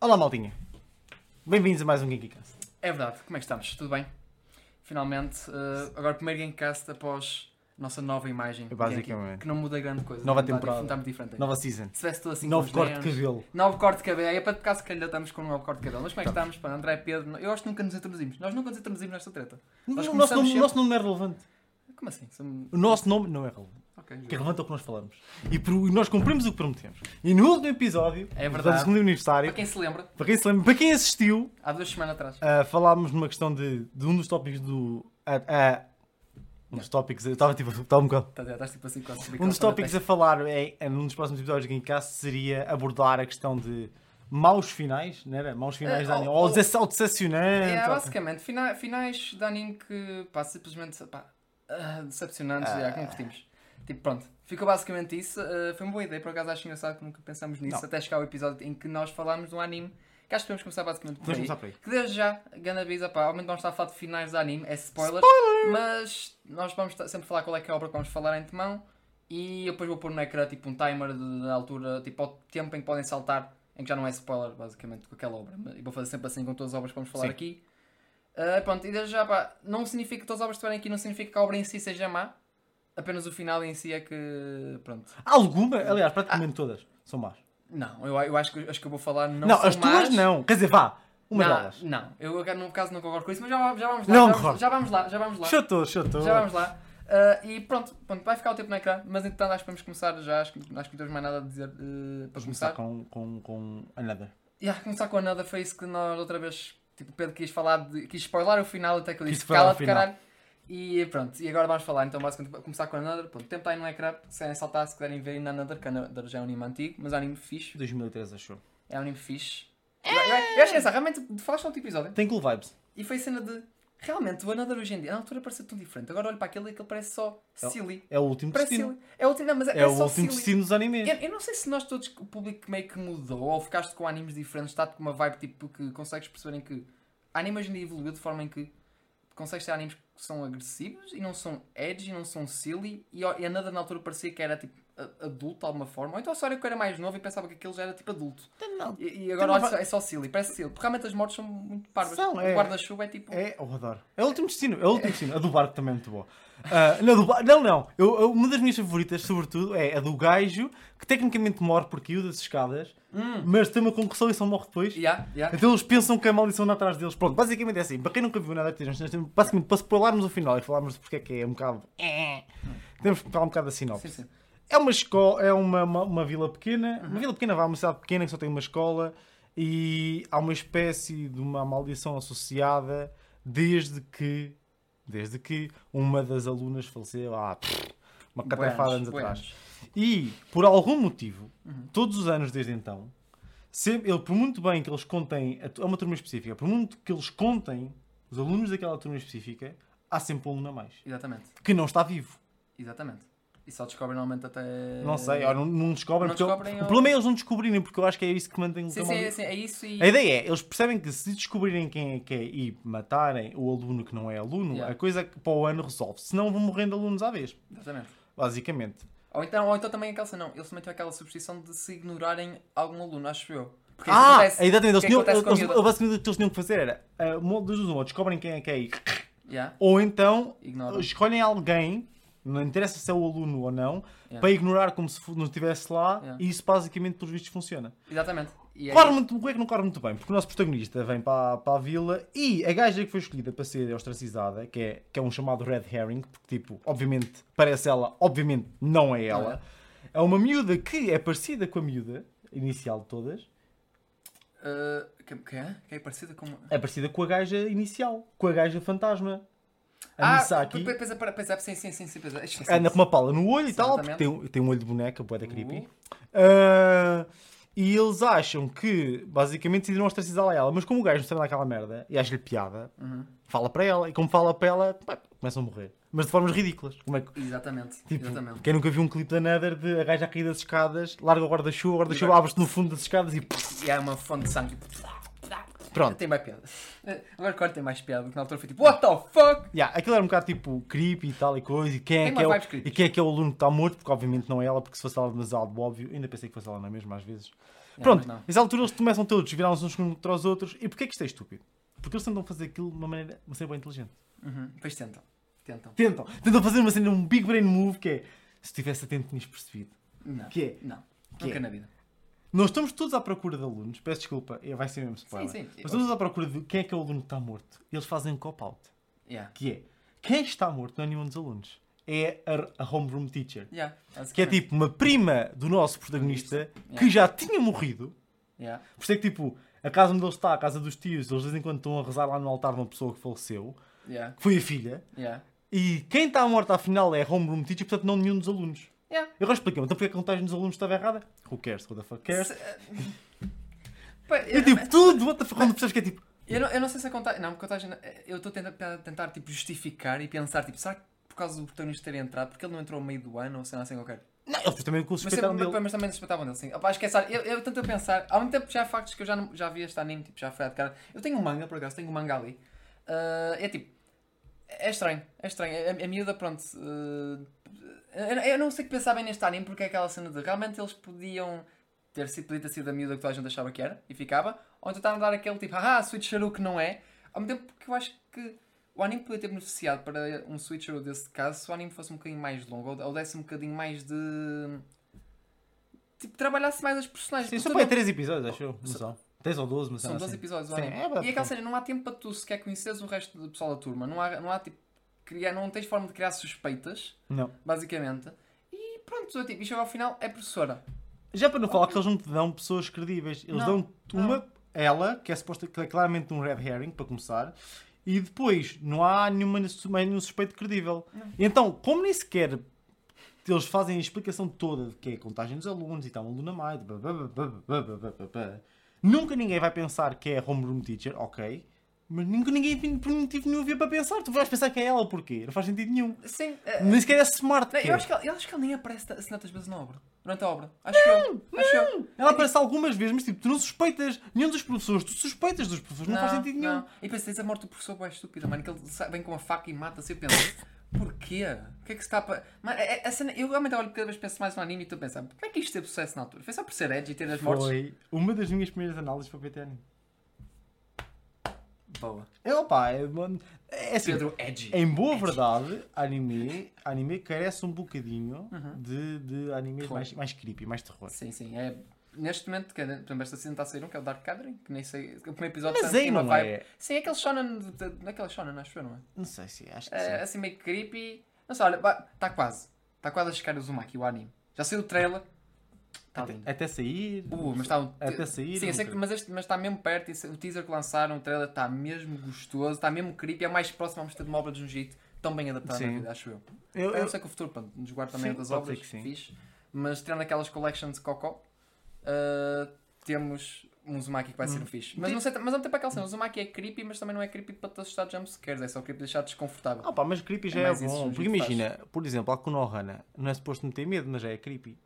Olá, maldinha. Bem-vindos a mais um Geekycast. É verdade, como é que estamos? Tudo bem? Finalmente, eh, agora o primeiro Gamecast após a nossa nova imagem. Basicamente. Que não muda grande coisa. Nova não temporada. Está muito diferente. Nova season. Se tivesse tudo assim Novo corte de cabelo. Novo corte de cabelo. É para tocar se calhar estamos com um novo corte de cabelo. Mas como é que estamos? Pá, André Pedro. Eu acho que nunca nos introduzimos. Nós nunca nos introduzimos nesta treta. O Nós nosso, começamos nome, o sempre- nosso nome não é relevante. Como assim? Somos- O nosso nome não é relevante. Ok. O que é relevante o que nós falamos. E por- e nós cumprimos o que prometemos. E no último episódio, É verdade. segundo aniversário, Para quem se lembra, para quem se lembra, para quem assistiu, há duas semanas atrás. ah, falámos numa questão de, de um dos tópicos do. ah, ah, um dos tópicos, eu estava tipo, estava um bocado. Estás, estás tipo assim quase Um dos tópicos a falar é, é, num dos próximos episódios do Gamecast seria abordar a questão de maus finais, não era? Maus finais É, de anime. ou- Ou ou- dece- ou decepcionante. É, basicamente, fina- finais de anime que, pá, simplesmente, pá, ah, decepcionantes, Ah. já, que não curtimos. Tipo, pronto, ficou basicamente isso. ah, foi uma boa ideia, por acaso acho engraçado que nunca pensamos nisso, Não. até chegar ao episódio em que nós falámos de um anime, que acho que podemos começar basicamente por aí. começar por aí. Que desde já, grande aviso, pá, obviamente vamos estar a falar de finais de anime, é spoiler, mas nós vamos sempre falar qual é que é a obra que vamos falar em temão e eu depois vou pôr no ecrã tipo um timer de- da altura, tipo ao tempo em que podem saltar, em que já não é spoiler basicamente com aquela obra. E vou fazer sempre assim com todas as obras que vamos falar Sim. aqui. Ah, pronto, e desde já, pá, não significa que todas as obras que estiverem aqui, não significa que a obra em si seja má, apenas o final em si é que. Pronto. Alguma, aliás, praticamente todas são más. Não, eu, eu acho que as que eu vou falar não, Não, são as tuas más. não. Quer dizer, vá, uma não, delas. Não, eu no caso não concordo com isso, mas já, já vamos lá. Não já, concordo. vamos, já vamos lá, já vamos lá. Chutou, chutou. Já vamos lá. Ah, e pronto, pronto, vai ficar o tempo no ecrã, mas entretanto acho que vamos começar já, acho que, acho que não temos mais nada a dizer eh, para Vamos começar. começar com, com, com Another. Yeah, começar com a Another foi isso que nós outra vez, tipo, o Pedro quis falar, de, quis spoiler o final, até que eu disse cala-te caralho. E pronto, e agora vamos falar, então basicamente começar com a Another, pronto, o tempo está aí no ecrã, se querem saltar, se quiserem ver na Another, que a Another já é um anime antigo, mas é um anime fixe, 2013, achou. é um anime fixe. Eu, eu, eu acho que essa, realmente, falaste no outro episódio, Tem cool vibes. e foi cena de, realmente, o Another hoje em dia, na altura parecia tão diferente, agora olho para aquele e aquele parece só É- silly. É o último Parece destino. silly. É o último, não, mas é, É, é o último destino dos animes. Eu, eu não sei se nós todos, o público meio que mudou, ou ficaste com animes diferentes, está com uma vibe tipo que consegues perceberem que anime hoje em dia evoluiu de forma em que consegues ter animes que são agressivos e não são edgy, não são silly, e, e a nada na altura parecia que era tipo adulto de alguma forma, ou então só era que eu era mais novo e pensava que aquele já era tipo adulto. Não. E, e agora Tem uma olha, é só silly, parece silly, porque realmente as mortes são muito parvas. São, o é. guarda-chuva é tipo. É, eu adoro. É o último destino. É o último destino. A do barco também é muito boa. Ah, não, do não, não. Eu, eu- uma das minhas favoritas, sobretudo, é a do gajo que tecnicamente morre porque caiu das escadas, Hum. mas tem uma concussão e só morre depois. Yeah, yeah. Então eles pensam que a maldição anda atrás deles. Pronto, basicamente é assim. Para quem nunca viu nada basicamente para spoilermos o final e falarmos de porque é que é um bocado. eh, Temos que falar um bocado da sinopse. Sim, sim. É uma escola, é uma, uma, uma vila pequena, uma vila pequena, vá, uma cidade pequena que só tem uma escola e há uma espécie de uma maldição associada desde que, desde que uma das alunas faleceu há pff, uma catrafada de anos Buenos, atrás. E, por algum motivo, Uhum. todos os anos desde então, sempre, ele, por muito bem que eles contem, a uma turma específica, por muito que eles contem os alunos daquela turma específica, há sempre um aluno a mais, Exatamente, que não está vivo. exatamente. E só descobrem normalmente até. Não sei, ou não, não descobrem. Não porque eu- descobrem o ou- problema é eles não descobrirem, porque eu acho que é isso que mantém o Sim, tamanho. sim, sim, é isso e. A ideia é, eles percebem que se descobrirem quem é que é e matarem o aluno que não é aluno, Yeah. a coisa que para o ano resolve. Senão vão morrendo alunos à vez, Exatamente. basicamente. Ou então, ou então também aquela cena, não, eles também têm aquela superstição de se ignorarem algum aluno, acho eu. Porque isso Ah, acontece- exatamente. Eles o que tinham, a eles, basicamente o que eles tinham que fazer era, uh, duas, uma, descobrem quem é que é e- Yeah, ou então escolhem alguém, não interessa se é o aluno ou não, Yeah. para ignorar como se não estivesse lá Yeah. e isso basicamente, pelos vistos, funciona. Exatamente. E é Corre muito, o que é que não corre muito bem? Porque o nosso protagonista vem para, para a vila e a gaja que foi escolhida para ser ostracizada, que é, que é um chamado Red Herring, porque, tipo, obviamente parece ela, obviamente não é Não ela. É uma miúda que é parecida com a miúda inicial de todas, Uh, que, é? É parecida com. é parecida com a gaja inicial, com a gaja fantasma. A Ah, Misaki pois é, pois é, sim, sim, sim, sim, pois é. Anda com uma pala no olho e tal, porque tem, tem um olho de boneca, boeda creepy. Uh. Ah, e eles acham que, basicamente, decidiram ostracizá-la a ela. Mas como o gajo não sabe daquela merda e acha-lhe piada, Uhum. fala para ela. E como fala para ela, começam a morrer. Mas de formas ridículas. Como é que, Exatamente. tipo, Exatamente. quem nunca viu um clipe da Nether de a gaja a cair das escadas, larga o guarda-chuva, o guarda-chuva abre-se no fundo das escadas e... E há uma fonte de sangue. Pronto. Tem mais piada. Agora claro tem mais piada, porque na altura foi tipo, what the fuck? Yeah, aquilo era um bocado tipo creepy e tal e coisa. E quem, é que é, o, e quem é que é o aluno que está morto? Porque obviamente não é ela, porque se fosse ela demasiado óbvio, ainda pensei que fosse ela na mesma às vezes. Pronto, não. nessa altura eles começam todos a virar-se uns contra os outros. E porquê que isto é estúpido? Porque eles tentam fazer aquilo de uma maneira, uma cena bem inteligente. Uhum. Depois tentam. Tentam. Tentam, tentam fazer uma cena, um big brain move que é, se estivesse atento tinhas percebido. Não. Que é? Não. Que Nunca é? na vida. Nós estamos todos à procura de alunos, peço desculpa, é, vai ser mesmo spoiler. Sim, sim. Mas estamos à procura de quem é que é o aluno que está morto. Eles fazem um cop-out. Yeah. Que é, quem está morto não é nenhum dos alunos. É a, a homeroom teacher. Yeah. Que é tipo uma prima do nosso protagonista Yeah. que já tinha morrido. Yeah. Por isso é que tipo, a casa onde ele está, a casa dos tios, eles de vez em quando estão a rezar lá no altar de uma pessoa que faleceu, que foi a filha. E quem está morto afinal é a homeroom teacher, portanto não nenhum dos alunos. Yeah. Eu agora expliquei-me, então porque que a contagem dos alunos estava errada? Who cares? Who the fuck cares? Pá, É eu, tipo, tudo, what the fuck, quando percebes que é tipo, eu, não, eu não sei se a contagem. Não, a contagem. Eu estou a tentar, tentar tipo, justificar e pensar, tipo, será que por causa do protagonista ter entrado, porque ele não entrou ao meio do ano ou sei lá, assim qualquer. não, eles também o Mas, suspeitaram sempre, dele. mas também suspeitavam dele, sim. Opa, esquece, eu, eu tento pensar, ao mesmo tempo já há factos que eu já, não- já vi este anime, tipo, já foi de cara. Eu tenho um manga, por acaso, tenho um manga ali. Ah, é tipo, é estranho, é estranho. A, a miúda, pronto. ah, eu, não sei o que pensar bem neste anime, porque é aquela cena de realmente eles podiam ter sido, podia ter sido a miúda que toda a gente achava que era, e ficava, ou tentaram dar aquele tipo, haha, switcheroo que não é, ao mesmo tempo que eu acho que o anime podia ter beneficiado para um switcheroo desse caso se o anime fosse um bocadinho mais longo, ou, ou desse um bocadinho mais de. Tipo, trabalhasse mais as personagens. Sim, só para 3 episódios, acho eu. Não. 10 ou 12, mas São assim. 12 episódios do Sim, é e aquela cena, não há tempo para tu sequer conheceres o resto do pessoal da turma. Não há, não há tipo. Criar, não tens forma de criar suspeitas, Não. basicamente. E pronto, tipo, e chega ao final, é professora. Já para não falar que eles não te dão pessoas credíveis. Eles Não, dão-te uma, ela, que é suposta que é claramente um red herring, para começar, e depois não há nenhuma, nenhum suspeito credível. E então, como nem sequer eles fazem a explicação toda de que é a contagem dos alunos e tal, um aluna mais, blá, blá, blá, nunca ninguém vai pensar que é a homeroom teacher, ok. Mas nunca ninguém por motivo nenhum havia para pensar. Tu vais pensar que é ela, porquê? Não faz sentido nenhum. Sim, é- Nem sequer é smart. Não, eu, acho que ele, eu acho que ele nem aparece assim tantas vezes na obra. Durante a obra. Acho que eu. Acho eu. Ela aparece algumas vezes, mas tipo, tu não suspeitas nenhum dos professores, tu suspeitas dos professores, não, faz sentido nenhum. não. E tens a morte do professor é estúpida, mano, que ele vem com uma faca e mata-se. Eu penso, porquê? O que é que se está para. Mano, é- é- cena- eu realmente olho cada vez penso mais no anime e estou a pensar, como é que isto teve sucesso na altura? Foi só por ser edgy e ter as mortes? Foi uma das minhas primeiras análises para o PTN. Boa. É, opa, é, é assim, Pedro Edgy. em boa verdade, anime, anime carece um bocadinho Uhum. de, de animes Terror. mais, mais creepy, mais terror. Sim, sim. É, neste momento, que, é- por exemplo, esta season está a sair um, que é o Dark Gathering, que nem sei. O primeiro episódio Mas tem aí não é. Sim, é aquele shonen. de- de- Naquela shonen, acho eu, não é? Não sei se acho que É, sim. assim meio creepy. Não sei, olha, está quase. Está quase a chegar o Zumaki, o anime. Já saiu o trailer. Está Até, até sair. Uh, mas está um... Até sair, Sim, sei que, mas, está mesmo perto. O teaser que lançaram, o trailer está mesmo gostoso, está mesmo creepy. É mais próximo a mostrar de uma obra de Junjito. Tão bem adaptada na vida, acho eu. Eu, Eu, eu, sei que o futuro, pronto, nos guarda também Sim, ser obras, que fixe. Mas tirando aquelas collections de Coco, uh, temos um Zumaki que vai Hum. ser um fixe. Mas, não sei, mas mesmo tempo aquela cena, o Zumaki é creepy, mas também não é creepy para te assustar jumpscares, é só creepy para deixar desconfortável. Opa, mas creepy já É é, bom. que Porque imagina, por exemplo, a Konohana não é suposto meter medo, mas já é creepy.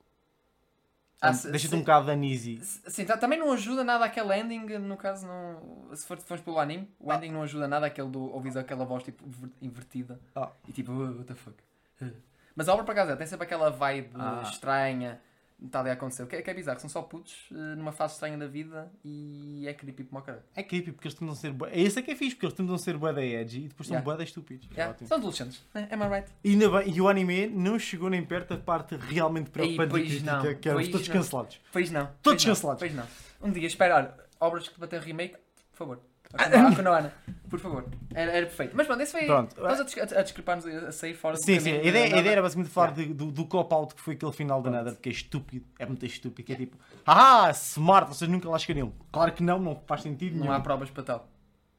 Ah, Deixa-te um bocado uneasy. Sim, tá- também não ajuda nada aquele ending, no caso, não, se for, formos pelo anime, o Ah. ending não ajuda nada aquele do ouvir aquela voz tipo ver- invertida Ah. e tipo, "Uh, what the fuck. Mas a obra, por acaso, é, tem sempre aquela vibe Ah. estranha, está ali a acontecer. O que é, que é bizarro, são só putos eh, numa fase estranha da vida e é creepy como caralho. É creepy porque eles tentam ser. É isso é que é fixe, porque eles tentam ser bué da edgy e depois são Yeah. bué da estúpidos. É Yeah, ótimo. São adolescentes, é, am I right? E, bem- e o anime não chegou nem perto da parte realmente preocupante pois crítica, não, que éramos pois todos não. cancelados. Pois não. Todos pois não, cancelados. Pois não. Um dia, espera, olha, obras que batem remake, por favor. A Konohana, por favor. Era, era perfeito. Mas pronto, esse foi. Pronto. Nós a, a, a discrepar-nos a, a sair fora Sim, sim. A ideia, a ideia era basicamente falar de- do, do cop-out que foi aquele final da nada, que é estúpido. É muito estúpido. Que é tipo, ah, smart, vocês nunca lá chegariam. Claro que não, não faz sentido Não nenhum. há provas para tal.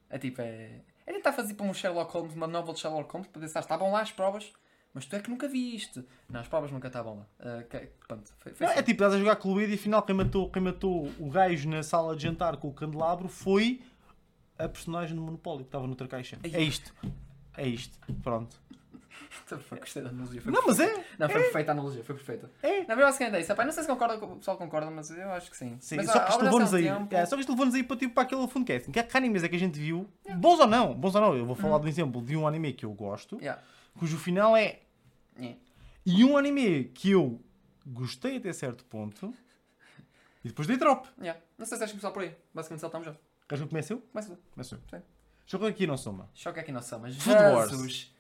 É tipo, é. É tentar fazer para um Sherlock Holmes, uma novel de Sherlock Holmes, para se estavam lá as provas, mas tu é que nunca viste. Não, as provas nunca estavam lá. Ah, que- pronto, foi, foi Não, assim. é tipo, estás a jogar com o Luíde e afinal quem matou, quem matou o gajo na sala de jantar com o candelabro foi a personagem do Monopólio que estava noutra caixa. Ai. É isto. É isto. Pronto. Foi, gostei da analogia. Foi Não, mas perfeita. é. Não, foi perfeita a analogia, foi perfeita. É. Na verdade, é isso. Epá, não sei se concorda, o pessoal concorda, mas eu acho que sim. Sim, mas, só que levou-nos aí. tempo- é, só que isto levou-nos aí para, tipo, para aquele fundo. Que é que animes é que a gente viu, bons ou não, bons ou não. Eu vou falar de um exemplo de um anime que eu gosto, Yeah. cujo final é. Yeah. E um anime que eu gostei até certo ponto e depois dei drop. Yeah. Não sei se acho que começar por aí. Basicamente saltamos já. Queres que eu comece eu? Começa tu. Começo eu. Sim. Jogo aqui não soma. Choque aqui não somos. Food Wars.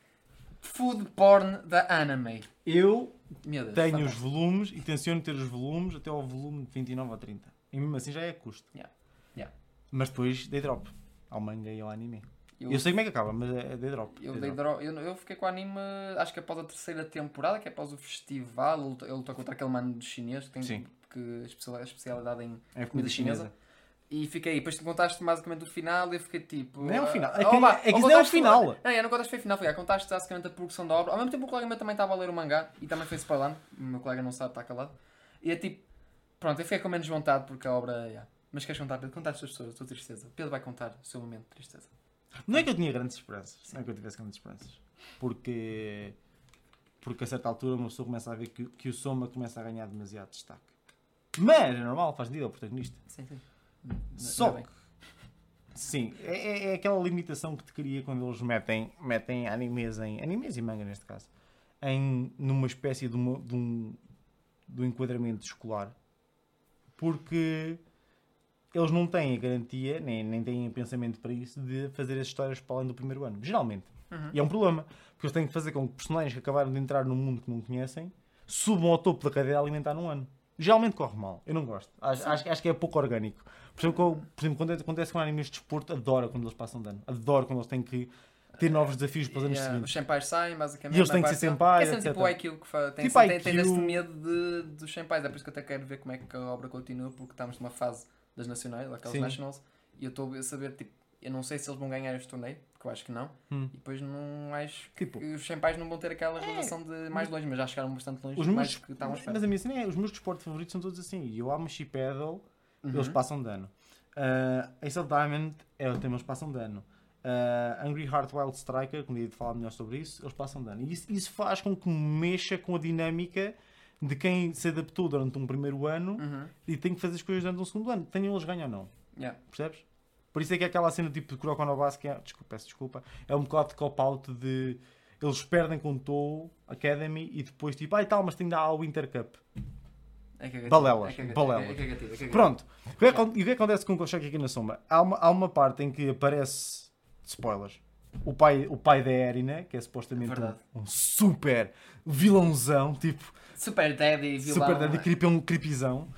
Food porn da anime. Eu Meu Deus. tenho os fantástico. volumes e tenciono ter os volumes até ao volume de 29 ou 30. E mesmo assim já é custo. Yeah. Yeah. Mas depois dei drop ao manga e ao anime. Eu, Eu, sei como é que acaba, mas é, é dei drop. eu, Dei drop. dro- eu, eu fiquei com o anime, acho que após a terceira temporada, que é após o festival. Ele luta, ele luta contra aquele mano de chinês que tem Sim. que, especial- especialidade em É comida chinesa. E fiquei, depois tu contaste basicamente o final e eu fiquei tipo. Não é o ah, final, é oh, que- vá, é que isso não é o final. Não, eu não contaste foi o final, foi. ah, Contaste basicamente a progressão da obra. Ao mesmo tempo o colega meu também estava a ler o mangá e também foi spoilando. O meu colega não sabe, está calado. E é tipo. Pronto, eu fiquei com menos vontade porque a obra. yeah. Mas queres contar, Pedro? Contar as tuas pessoas, a tua tristeza. Pedro vai contar o seu momento de tristeza. Não é que eu tinha grandes esperanças. Não é que eu tivesse grandes esperanças. Porque. Porque a certa altura uma pessoa começa a ver que, que o Soma começa a ganhar demasiado destaque. Mas é normal, faz sentido, é o protagonista. Sim, sim. Só que. Sim, é, é- é aquela limitação que te cria quando eles metem, metem animes em. animes e manga neste caso. Em, numa espécie de, uma- de um, de um enquadramento escolar. Porque eles não têm a garantia, nem, nem têm pensamento para isso, de fazer as histórias para além do primeiro ano. Geralmente. Uhum. E é um problema. Porque eles têm que fazer com que personagens que acabaram de entrar num mundo que não conhecem subam ao topo da cadeia alimentar num ano. Geralmente corre mal. Eu não gosto. Acho, acho, acho que é pouco orgânico. Por exemplo, por exemplo, quando acontece com animes de desporto, adoro quando eles passam de ano. Adoro quando eles têm que ter novos desafios para os anos Yeah, os seguintes. senpais saem, basicamente. E eles têm que ser senpais, É sempre tipo etc. o IQ que fa- tem, Tipo tem, IQ. tem este medo de, dos senpais. É por isso que eu até quero ver como é que a obra continua, porque estamos numa fase das nacionais, daquelas Sim. nationals, e eu estou a saber, tipo, eu não sei se eles vão ganhar este torneio, que eu acho que não, Hum. e depois não acho Tipo, que os senpais não vão ter aquela relação de mais longe, mas já chegaram bastante longe, os meus, que estavam mas a minha cena é, os meus desportos favoritos são todos assim. E eu amo Shippedal, Uhum. eles passam de ano. Uh, Ace of Diamond é o tema, eles passam de ano. Uh, Angry Heart Wild Striker, como ia falar melhor sobre isso, eles passam de ano. E isso, isso faz com que mexa com a dinâmica de quem se adaptou durante um primeiro ano Uhum. e tem que fazer as coisas durante um segundo ano. Tenham eles ganham ou não. Yeah. Percebes? Por isso é que é aquela cena tipo de Kuroko no Base que é, desculpa, peço desculpa, é um bocado de cop-out de eles perdem com o Tou Academy e depois tipo, ai tal, mas tem de dar ao Winter Cup. É Balelas, é balelas. Pronto. O que é que acon- E o que acontece com o Koshaki aqui na sombra? Há uma, há uma parte em que aparece spoilers. O pai, o pai da Erina, que é supostamente um, um super vilãozão, tipo, Super Daddy, vilão. super daddy creepy, é um creepyzão.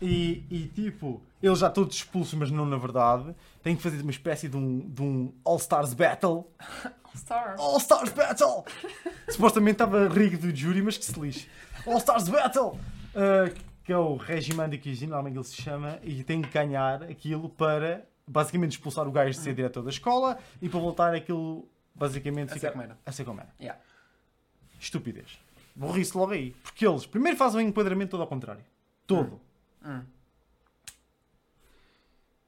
E, e tipo, eles já todos expulsos, mas não na verdade. Têm que fazer uma espécie de um, de um All-Stars Battle. Star. All-Stars Battle! Supostamente estava rig do Jury, mas que se lixe. All-Stars Battle! Uh, que é o Regiman de Cuisine, normalmente ele se chama, e tem que ganhar aquilo para basicamente expulsar o gajo de ser diretor da escola e para voltar aquilo basicamente A ser como era. a ser como era. Yeah. Estupidez. Burrice logo aí. Porque eles primeiro fazem um enquadramento todo ao contrário. Todo. Hum.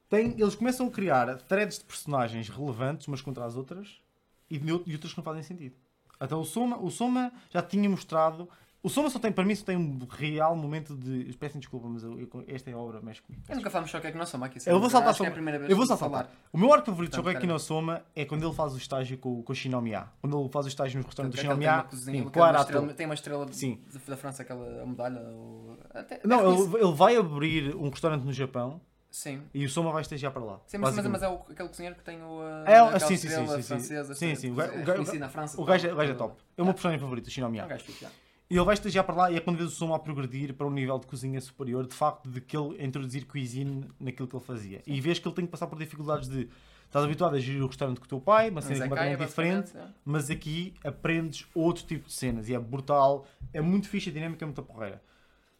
Tem, eles começam a criar threads de personagens relevantes umas contra as outras e, de, e outras que não fazem sentido. Então o Soma, o Soma já tinha mostrado. O Soma só tem, para mim, só tem um real momento de. Peço desculpa, mas eu- eu- esta é a obra mexe comigo. Eu nunca o que é que nós somos aqui. Eu vou saltar que é Eu vou saltar. falar. O meu arco favorito de Portanto, Shokeki no. Soma é quando ele faz o estágio com, com o Shinomiya. Quando ele faz o estágio no restaurante do tem Shinomiya. uma cozinha, Sim, claro, uma estrela- tem uma estrela Sim. da França, aquela medalha. Ou... Até, Não, ele, ele vai abrir um restaurante no Japão Sim. e o Soma vai estagiar para lá. Sim, mas, mas, é o, aquele cozinheiro que tem o. uh, É, aquela sim, sim, sim, estrela sim, sim. francesa, Sim, sim, o gajo- é o gajo- França. O gajo, é- o gajo é top. É o meu personagem favorito, o É Shinomiya. um gajo fixe, já. E ele vai estagiar para lá e é quando vês o som a progredir para um nível de cozinha superior, de facto, de que ele introduzir cuisine naquilo que ele fazia. E vês que ele tem que passar por dificuldades de. Estás habituado a gerir o restaurante com o teu pai, uma cena é diferente, é. mas aqui aprendes outro tipo de cenas e é brutal, é muito fixe, a dinâmica é muito porreira.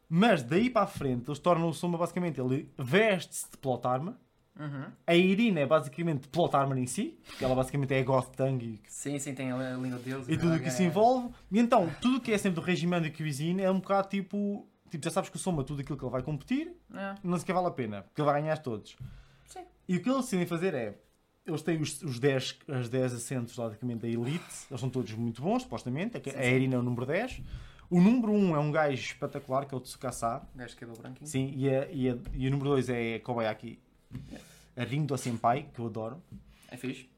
Mas daí para a frente, eles tornam o Soma basicamente, ele veste-se de plot armor, Uhum. a Irina é basicamente plot armor em si, porque ela basicamente é Goth Tang e Sim, sim, tem a língua de Deus. e tudo o que isso é- envolve. E então, tudo o que é sempre do regimento e cuisine é um bocado tipo. Tipo, já sabes que Soma tudo aquilo que ele vai competir, É. não sequer vale a pena, porque ele vai ganhar todos. Sim. E o que eles decidem fazer é. eles têm os, os 10, as 10 assentos, logicamente, da Elite. Eles são todos muito bons, supostamente. A, a Irina é o número 10. O número 1 é um gajo espetacular, que é o Tsukasa. O gajo de cabelo branquinho. Sim, e, a, e, a- e o número 2 é Kobayaki. A Rindo Senpai, que eu adoro. É fixe.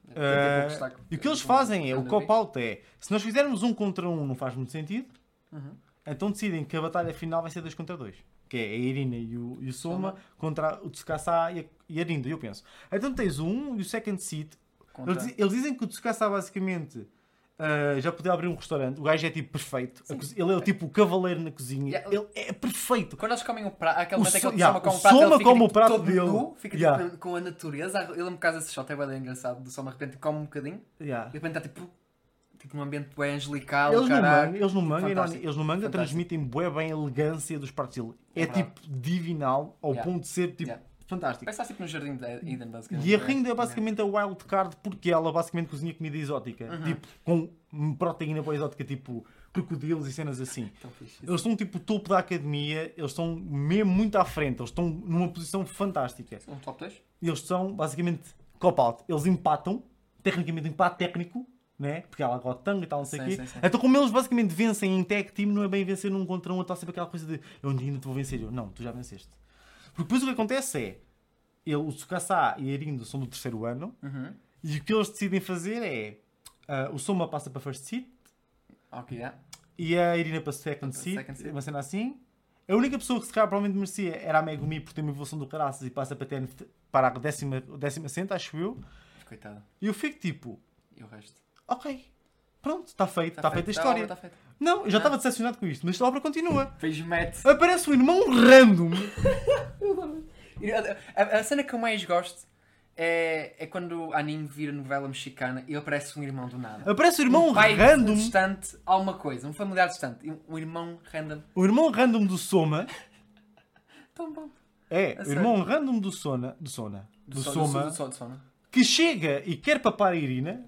Destaque. e o que eles Um- fazem é, o cop-out é, se nós fizermos um contra um não faz muito sentido, Uhum. então decidem que a batalha final vai ser 2 contra 2. Que é a Irina e o, e o Soma Soma. contra o Tsukasa e a, e a Rindo, eu penso. Então tens o 1 e o second seat. Eles, eles dizem que o Tsukasa basicamente ah, já podia abrir um restaurante. O gajo é tipo perfeito. Ele é o tipo o cavaleiro na cozinha. Yeah. Ele é perfeito. Quando eles comem o prato, aquele momento em que so- ele yeah, Soma come o o prato, ele Soma fica come o tipo, prato todo dele. nu, fica Yeah. tipo, com a natureza. Eu lembro por causa desse shot, é bem engraçado. Do Soma de repente come um bocadinho Yeah. e de repente está tipo, tipo num ambiente bem angelical. Eles no, caralho. manga, eles no manga, e no, Fantástico. eles no manga Fantástico. transmitem bué bem a elegância dos pratos dele. É, É tipo divinal, ao ponto de ser tipo. Fantástico. Parece estar tipo no jardim de Eden, basicamente. E a Rinda é basicamente a wild card porque ela basicamente cozinha comida exótica. Uhum. Tipo, com proteína para exótica, tipo crocodilos e cenas assim. Eles estão tipo o topo da academia, eles estão mesmo muito à frente, eles estão numa posição fantástica. Um top 2? E eles são basicamente cop-out. Eles empatam, tecnicamente empate técnico, né? Porque ela agora tanga e tal, não sei o quê. sim, sim. Então, como eles basicamente vencem em tag team, não é bem vencer num contra um, está sempre aquela coisa de eu ainda te vou vencer. Eu, não, tu já venceste. Porque depois o que acontece é, ele, o Tsukasa e a Erindo são do terceiro ano, Uhum. e o que eles decidem fazer é ah, o Soma passa para first seat Ok, yeah. e a Irina para second seat, Second seat. uma cena assim. A única pessoa que se calhar provavelmente merecia era a Megumi por ter uma evolução do caraças e passa para, para a décima, décima centa, acho eu. Coitada. E eu fico tipo, E o resto? ok, pronto, está feito, está, feita a Tá, história. Está feita. Não, eu já estava decepcionado com isto, mas a obra continua. Fez match. Aparece um irmão random. A, a cena que eu mais gosto é, é quando o anime vira novela mexicana e aparece um irmão do nada. Aparece o irmão um pai random. distante, alguma coisa. Um familiar distante. Um irmão random. O irmão random do Soma. Tão bom. É, A o irmão random do Sona. Do Sona. Do, so- Soma. Do, so- do Soma. que chega e quer papar a Irina,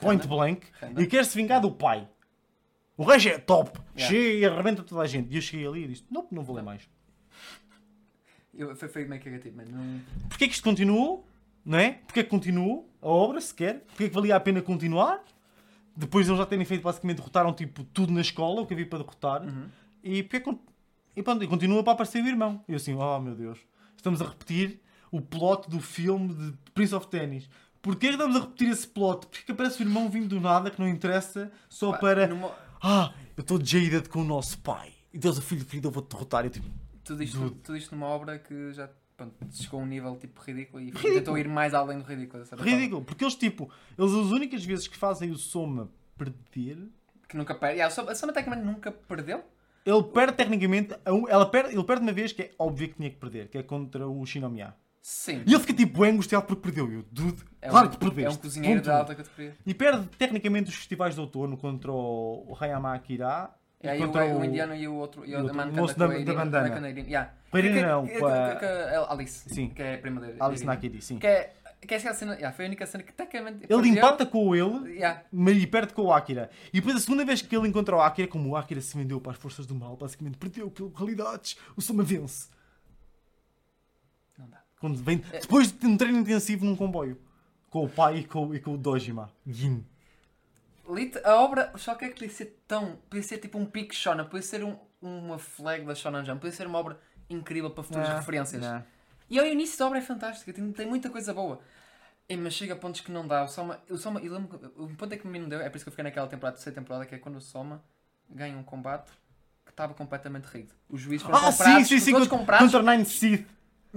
point Random. blank, Random. e quer se vingar do pai. O gajo é top, Yeah. chega e arrebenta toda a gente. E eu cheguei ali e disse: Não, não vou ler mais. Eu, foi, foi meio cagativo, mano. Não... Porquê que isto continuou? Não é? Porquê que continuou a obra sequer? Porquê que valia a pena continuar? Depois de eles já terem feito, basicamente, derrotaram tipo, tudo na escola, o que havia para derrotar. Uhum. E, porquê que con- e, pronto, e continua para aparecer o irmão. E eu assim, oh meu Deus, estamos a repetir o plot do filme de Prince of Tennis. Porquê que estamos a repetir esse plot? Porquê que aparece o irmão vindo do nada que não interessa só Pá, para. numa- Ah, eu estou jaded com o nosso pai. E Deus, o filho querido, eu vou-te derrotar. Tipo, Tudo isto, Dude. tudo isto numa obra que já pronto, chegou a um nível tipo ridículo e tentou ir mais além do ridículo. ridículo. Porque eles, tipo, eles as únicas vezes que fazem o Soma perder Que nunca perde. Yeah, a Soma- a Soma nunca perdeu. Ele perde tecnicamente, a um- ela perde, ele perde uma vez que é óbvio que tinha que perder, que é contra o Shinomiya. Sim. E ele fica tipo bem angustiado porque perdeu. Eu, dude, É claro um, que perdeste. É um cozinheiro Ponto. de alta categoria. E perde tecnicamente os festivais de outono contra o o Hayama Akira. E aí o, contra o indiano e o outro. E o, outro- o moço da- da bandana. yeah. Irina não, que- a- a Alice. Sim. Que é a prima dele. Alice. Nakiri, sim. Que é, que é essa cena. Yeah, foi a única cena que tecnicamente. Ele perdeu. empata com ele Yeah. e perde com o Akira. E depois a segunda vez que ele encontra o Akira, como o Akira se vendeu para as forças do mal, basicamente perdeu pelo realidades, o Soma vence. Quando vem, depois de um treino intensivo num comboio. Com o pai e com, e com o Dojima. Gin. A obra, só que é que podia ser tão. Podia ser tipo um pique Shonen, podia ser um, uma flag da Shonen Jump, podia ser uma obra incrível para futuras Não, referências. não. E ao início da obra é fantástica, tem, tem muita coisa boa. E, mas chega a pontos que não dá. O Soma, o Soma, eu lembro, o ponto é que a mim não deu, é por isso que eu fiquei naquela temporada, terceira temporada, que é quando o Soma ganha um combate que estava completamente rigged. Os juízes foram Ah, comprados, sim, sim, sim. todos comprados, contra Nine Sith.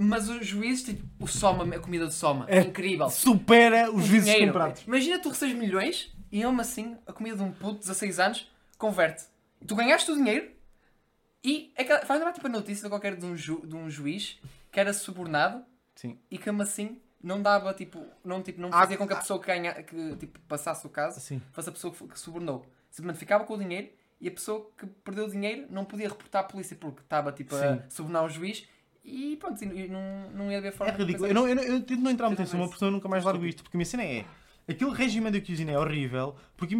Mas os juízes, tipo, o Soma, a comida de Soma, É incrível. Supera os O juízes dinheiro. comprados. Imagina tu recebes milhões e mesmo assim a comida de um puto de 16 anos converte. Tu ganhaste o dinheiro e é que- faz lembrar tipo a notícia de qualquer de um, ju- de um juiz que era subornado Sim. e que mesmo assim não dava tipo, não, tipo, não Ah, fazia com que a ah. pessoa que, ganha, que tipo, passasse o caso Sim. fosse a pessoa que, que subornou. Simplesmente ficava com o dinheiro e a pessoa que perdeu o dinheiro não podia reportar à polícia porque estava tipo, a Sim. subornar o juiz e pronto, e não, não ia haver É forma de ridículo. Eu, não, eu, não- eu tento não entrar muito em senão eu nunca mais largo isto. Porque a minha cena é. Aquele regime da cozinha é horrível. Porque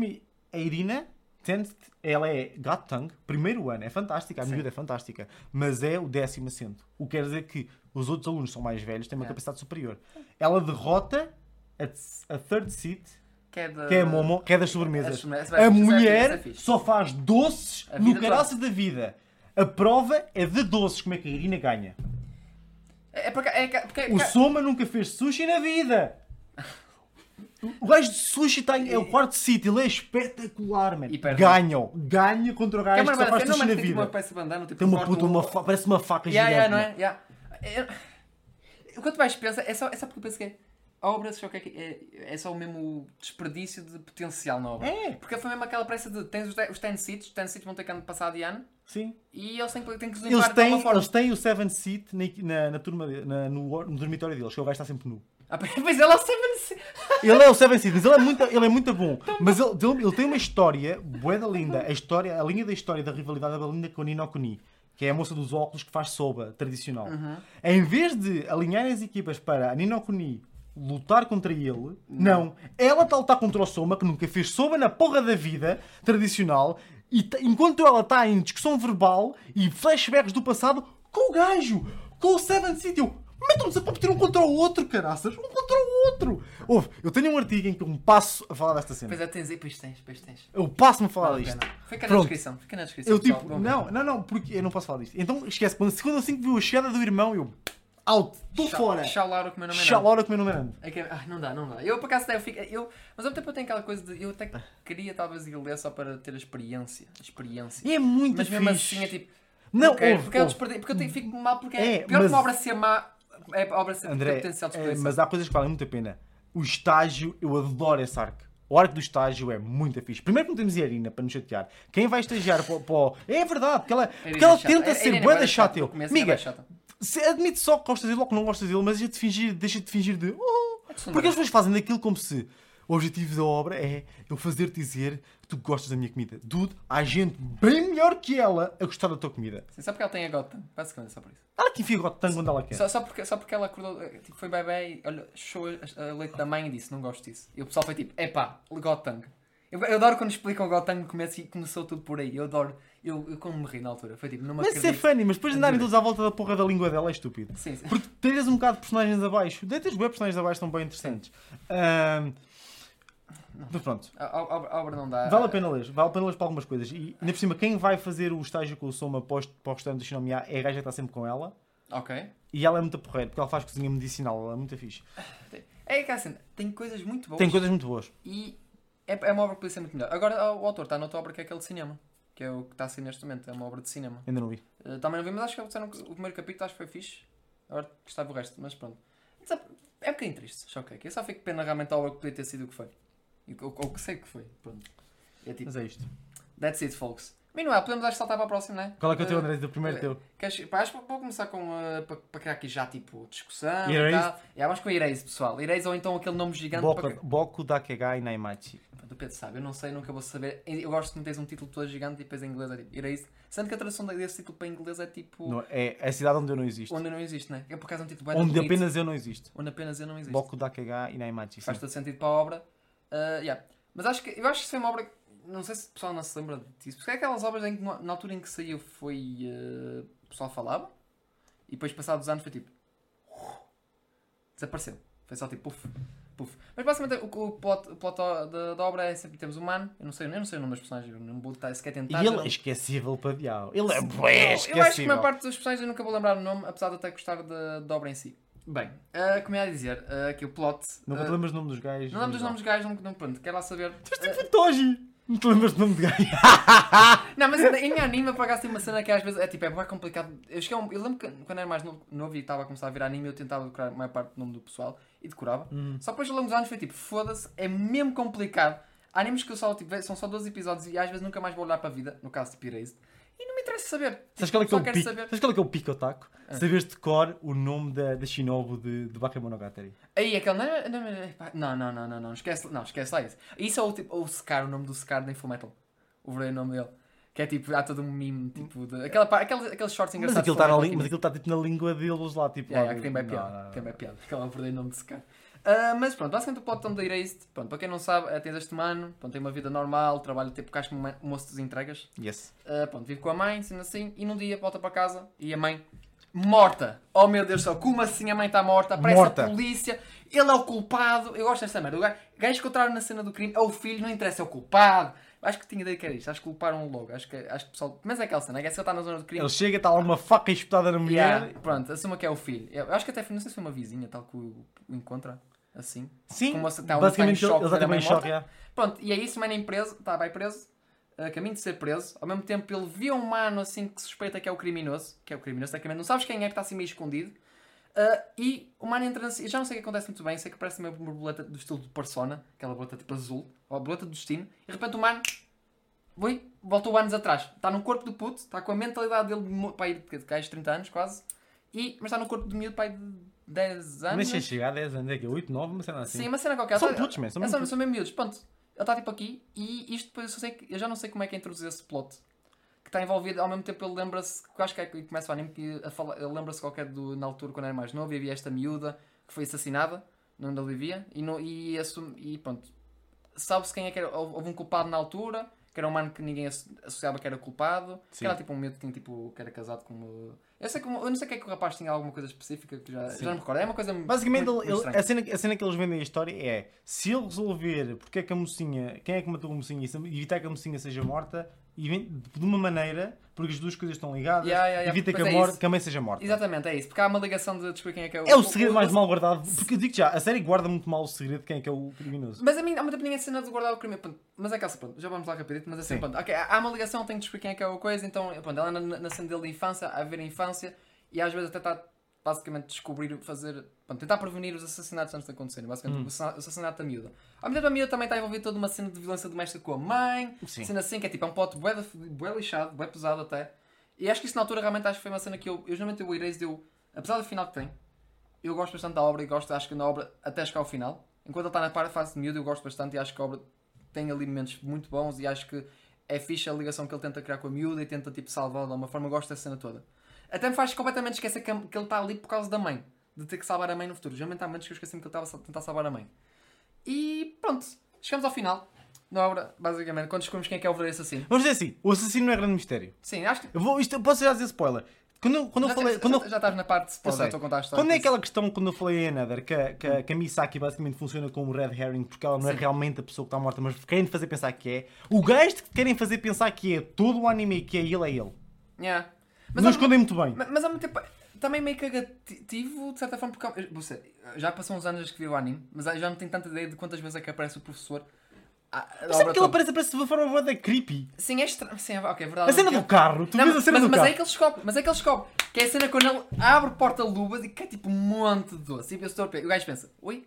a Irina, ela é gato primeiro ano, é fantástica, a miúda é fantástica. Mas é o décimo assento. O que quer dizer que os outros alunos são mais velhos, têm uma É. capacidade superior. Ela derrota a, a third seat, Que é, da... que é a Momo, que é das As sobremesas. A fixe, vai mulher só faz doces no caraço da vida. A prova é de doces. Como é que a Irina ganha? É, é porque, é, que- porque, O Soma nunca fez sushi na vida. O gajo de sushi tem, é o quarto sítio, ele é espetacular, mano. Ganham, ganha contra o Que é gajo uma que só faz sushi na tem tipo uma vida. peça de bandana, tipo, Tem uma puta, uma fa- parece uma faca Yeah, gigante. yeah, não é? Yeah. É- O que tu vais pensar é só, é só porque eu penso que é, a obra só é, é, é só o mesmo desperdício de potencial na obra. É, Porque foi mesmo aquela pressa de tens os, os 10 seats, os 10 seats vão ter que passar de ano sim. e eles têm têm que os Eles limpar de têm, alguma forma. eles têm o 7 seat na, na, turma, na- no, no dormitório deles, que o gajo está sempre nu. Ah, pois ela sempre se- Ele é o Seven Seed, mas ele é muito, ele é muito bom. Mas ele, ele, ele tem uma história, boeda linda. A, história, a linha da história da rivalidade é linda com a Nino Kuni, que é a moça dos óculos que faz soba tradicional. Em vez de alinharem as equipas para a Nino Kuni lutar contra ele, não. Ela está a lutar contra o Soma, que nunca fez soba na porra da vida tradicional, e enquanto ela está em discussão verbal e flashbacks do passado com o gajo, com o Seven. Eu, Metam-nos a competir um contra o outro, caraças! Um contra o outro! Ouve, eu tenho um artigo em que eu me passo a falar desta cena. Pois é, tens aí, pois tens, pois tens. Eu passo-me a falar Vale a disto. pena. Fica na Pronto. descrição, fica na descrição. Eu pessoal, tipo, vão ver. não, não, não, porque eu não posso falar disto. Então esquece, quando quando assim que viu a chegada do irmão, eu. Out! Estou fora! Chá Laura, que o meu nome é não. Laura comer no Miranda. É que, ah, não dá, não dá. Eu por acaso até eu fico. Eu, mas ao mesmo tempo eu tenho aquela coisa de. Eu até queria talvez ir ler só para ter a experiência. A experiência. E é muito Mas mesmo fixe. assim é tipo. Não, quero, ouve, porque, é ouve. desperdi- porque eu tenho, fico mal porque É, é, pior mas- que uma obra ser má. É obra ser André, potencial de é, experiência. mas há coisas que valem muito a pena. O estágio, eu adoro esse arco. O arco do estágio é muito fixe. Primeiro que não temos Irina para nos chatear. Quem vai estagiar para, para o- É verdade, porque ela, porque ela tenta ser bué da chata. Amiga, admite só que gostas dele ou que não gostas dele, mas deixa de fingir, deixa de fingir de. "Oh", porque as pessoas fazem daquilo como se o objetivo da obra é eu fazer-te dizer que tu gostas da minha comida. Dude, há gente bem melhor que ela a gostar da tua comida. Sim, só porque ela tem a gota. Basicamente, é só por isso. Ela que enfia gotango quando ela quer. Só, só, porque, só porque ela acordou, eh, tipo, foi bebê e olha, chuchou a, a leite da mãe e disse: Não gosto disso. E o pessoal foi tipo: Epá, gotang. Eu, eu adoro quando explicam gotang começa e começou tudo por aí. Eu adoro. Eu, eu como me ri na altura. Foi tipo: Não me Mas isso é acredito. funny, mas depois de andarem todos à volta da porra da língua dela é estúpido. Sim, sim. Porque tens um bocado de personagens abaixo. Deitas web personagens abaixo estão bem interessantes. Ahm, mas pronto. A, a, a obra não dá. Vale a pena ler. Vale a pena ler para algumas coisas. E ainda por cima, quem vai fazer o estágio com o Soma pós- para o restaurante do Shinomiya é a gaja que está sempre com ela. Ok. E ela é muito porreira, porque ela faz cozinha medicinal. Ela é muito fixe. É que assim, tem coisas muito boas. Tem coisas muito boas. E é, é uma obra que podia ser muito melhor. Agora o autor está noutra obra que é aquele de cinema. Que é o que está a ser neste momento. É uma obra de cinema. Ainda não vi. Uh, também não vi, mas acho que disseram que o primeiro capítulo acho que foi fixe. Agora gostava o resto, mas pronto. É, é um bocadinho triste, só que Eu só fico pena realmente da obra que podia ter sido o que foi. E o, o que sei que foi. Pronto. É tipo, Mas é isto. that's it, folks. Manuel, podemos acho saltar para a próxima, não é? Qual é que é o teu, Uh, André? Do primeiro uh, teu? Queres, pá, acho que vou começar com. uh, para, para criar aqui já tipo discussão e Erased? tal. Yeah, vamos com Erase, pessoal. Erase ou então aquele nome gigante Boku, para. Boku Dakegai Naimachi. O Pedro sabe, eu não sei, nunca vou saber. Eu gosto de meteres um título todo gigante e depois em inglês é tipo Erase. Sendo que a tradução desse título para inglês é tipo. Não, é a cidade onde eu não existo. Onde não existe, né? É por acaso é um título bem Onde bonito. apenas eu não existo. Onde apenas eu não existe. Boku Dakegai Naimachi. Faz todo sentido para a obra. Uh, yeah. Mas acho que, eu acho que isso foi uma obra. Não sei se o pessoal não se lembra disso. Porque é aquelas obras em que na altura em que saiu foi. uh, o pessoal falava. E depois, passados anos, foi tipo. Desapareceu. Foi só tipo puf, puf. Mas basicamente o, o plot, o plot da, da obra é sempre temos um humano. Eu não sei, eu não sei o nome dos personagens. Eu não vou estar sequer tentar. E ele não- é esquecível para diabo. Ele é Não, bué eu acho que a esquecível. maior parte dos personagens eu nunca vou lembrar o nome, apesar de até gostar da, da obra em si. Bem, uh, como ia dizer, uh, aqui o plot. Nunca uh, lembras do nome dos gajos? não lembro dos nomes dos gajos, não, não, pronto, quero lá saber. Tipo Toji! Não te lembras do nome de gajo? Não, mas em anime, acaso, tem uma cena que às vezes é tipo, é bem complicado. Eu, cheguei a um- eu lembro que quando era mais novo, e estava a começar a ver anime, eu tentava decorar a maior parte do nome do pessoal e decorava. Hum. Só depois ao longo dos anos foi tipo, foda-se, é mesmo complicado. Há animes que eu só, tipo, são só 12 episódios e às vezes nunca mais vou olhar para a vida, no caso de Pirate. E não me interessa saber. Sabes qual é que é o pico? saber. Sabes qual é que é o pico otaku? Ah. Saberes de cor o nome da, da Shinobu de, de Bakemonogatari. Aí, aquele. Não, não, não, não, não, não, não, não, esquece, não, esquece lá isso. Isso é o, tipo, o Scar, o nome do Scar da Fullmetal. O verdadeiro nome dele. Que é tipo, há todo um meme, tipo, de, aquela, pa- aqueles, shorts engraçados. mas aquilo está tipo na língua deles lá, tipo. Yeah, lá yeah, que tem bem piada. Tem bem piada. Aquele é o verdadeiro nome de Scar. Ah, mas pronto, basicamente o plot da Erased, pronto, para quem não sabe, eh, tens este humano, pronto, tem uma vida normal, trabalha tipo caixa como mo- moço das entregas, Yes. Ah, pronto, vive com a mãe, sendo assim, e num dia volta para casa e a mãe morta. Oh meu Deus do céu, como assim a mãe está morta? Aparece Morta. a polícia, ele é o culpado. Eu gosto desta merda. O gajo, gajo encontraram na cena do crime é o filho, não interessa, é o culpado. Acho que tinha ideia que era isto, acho que culparam logo. Acho que, acho que o pessoal. Mas é aquela cena, é que ele está na zona do crime. Ele chega, está lá uma faca espetada na mulher. Yeah, pronto, assuma que é o filho. Eu acho que até não sei se foi uma vizinha tal que o encontra. Assim. Sim, Como você- tá, um basicamente pai em choque, em choque. yeah. Pronto, e é isso, o mano é preso, está bem preso, a caminho de ser preso. Ao mesmo tempo, ele vê um mano assim que suspeita que é o criminoso, que é o criminoso, tecnicamente, não sabes quem é que está assim meio escondido. Ah, e o mano entra assim, já não sei o que acontece muito bem, sei que parece uma borboleta do estilo de Persona, aquela borboleta tipo azul, ou a borboleta do destino, e de repente o mano, oi, voltou anos atrás, está no corpo do puto, está com a mentalidade dele pai de de gajo de 30 anos quase, e, mas está no corpo do miúdo pai de 10 anos. Nem sei chegar a 10 anos, é que 8, 9, uma cena assim. Sim, uma cena qualquer. São putos, man, são mesmo são, putos. são mesmo miúdos. Pronto, ele está tipo aqui e isto depois eu, sei que, eu já não sei como é que é introduzir esse plot. Que está envolvido, ao mesmo tempo ele lembra-se, acho que é que começa o anime, que lembra-se qualquer do, na altura quando era mais novo e havia esta miúda que foi assassinada, onde ele vivia, e, no, e, assume, e pronto, sabe-se quem é que era, houve um culpado na altura, que era um mano que ninguém asso- associava que era culpado, que Sim. era tipo um miúdo que, tinha, tipo, que era casado com uma... Eu, sei que, eu não sei que é que o rapaz tinha alguma coisa específica, que já, já não me recordo, é uma coisa Basicamente, muito, ele- muito a, cena, a cena que eles vendem a história é se ele resolver porque é que a mocinha, quem é que matou a mocinha e evitar que a mocinha seja morta, de uma maneira, porque as duas coisas estão ligadas, Yeah, yeah, yeah, evita que a, é morte, que a mãe seja morta. Exatamente, é isso. Porque há uma ligação de descobrir quem é que é o. É o segredo mais o- mal guardado, porque eu digo já, a série guarda muito mal o segredo de quem é que é o criminoso. Mas a mim, há muito tempo ninguém cena de guardar o crime. Pronto, Mas é que pronto, já vamos lá rapidito, mas assim, Sim. pronto. ok, há uma ligação, tem que descobrir quem é que é a coisa, então, pronto, ela na, na cena dele de infância, a ver a infância, e às vezes até está basicamente descobrir, fazer, pronto, tentar prevenir os assassinatos antes de acontecerem, basicamente Hum. o assa- o assassinato da miúda. Ao mesmo tempo a miúda também está envolvida toda uma cena de violência doméstica com a mãe, Sim. cena assim, que é tipo, é um pote bué, bué lixado, bué pesado até. E acho que isso na altura realmente acho que foi uma cena que eu, eu geralmente o Erase deu, apesar do final que tem, eu gosto bastante da obra e gosto, acho que na obra, até chegar ao final, enquanto ele está na fase de miúdo, eu gosto bastante e acho que a obra tem ali momentos muito bons e acho que é fixe a ligação que ele tenta criar com a miúda e tenta tipo salvá-la de uma forma, eu gosto dessa cena toda. Até me faz completamente esquecer que, ele está ali por causa da mãe, de ter que salvar a mãe no futuro. Geralmente há momentos que eu esqueci-me que ele estava a tentar salvar a mãe. E pronto, chegamos ao final da obra, basicamente, quando descobrimos quem é que é o verdadeiro assassino. Vamos dizer assim, o assassino não é grande mistério. Sim, acho que Eu, vou, isto, eu posso já dizer spoiler. Quando eu, quando eu já, falei... já- Quando eu, já estás na parte de Eu spoiler, já estou a contar a história. Quando é aquela questão, quando eu falei em Another, que, a- que, a- que a Misaki basicamente funciona como red herring porque ela não é Sim. realmente a pessoa que está morta, mas querem fazer pensar que é. O gajo que querem fazer pensar que é todo o anime que é ele, é ele. Yeah. Não há- escondem muito bem. Mas, mas ao mesmo tempo, também meio cagativo, de certa forma, porque você, já passou uns anos que vi o anime, mas já não tenho tanta ideia de quantas vezes é que aparece o professor. A Mas sempre que ele aparece, aparece de uma forma bué da creepy. Sim, é estranho. Sim, é, ok, é verdade. A cena do carro, tu Não, vês a cena mas, do mas carro. é que ele descobre, mas é que ele descobre. Que é a cena quando ele abre porta-luvas e que é tipo um monte de doce. E o gajo pensa, ui,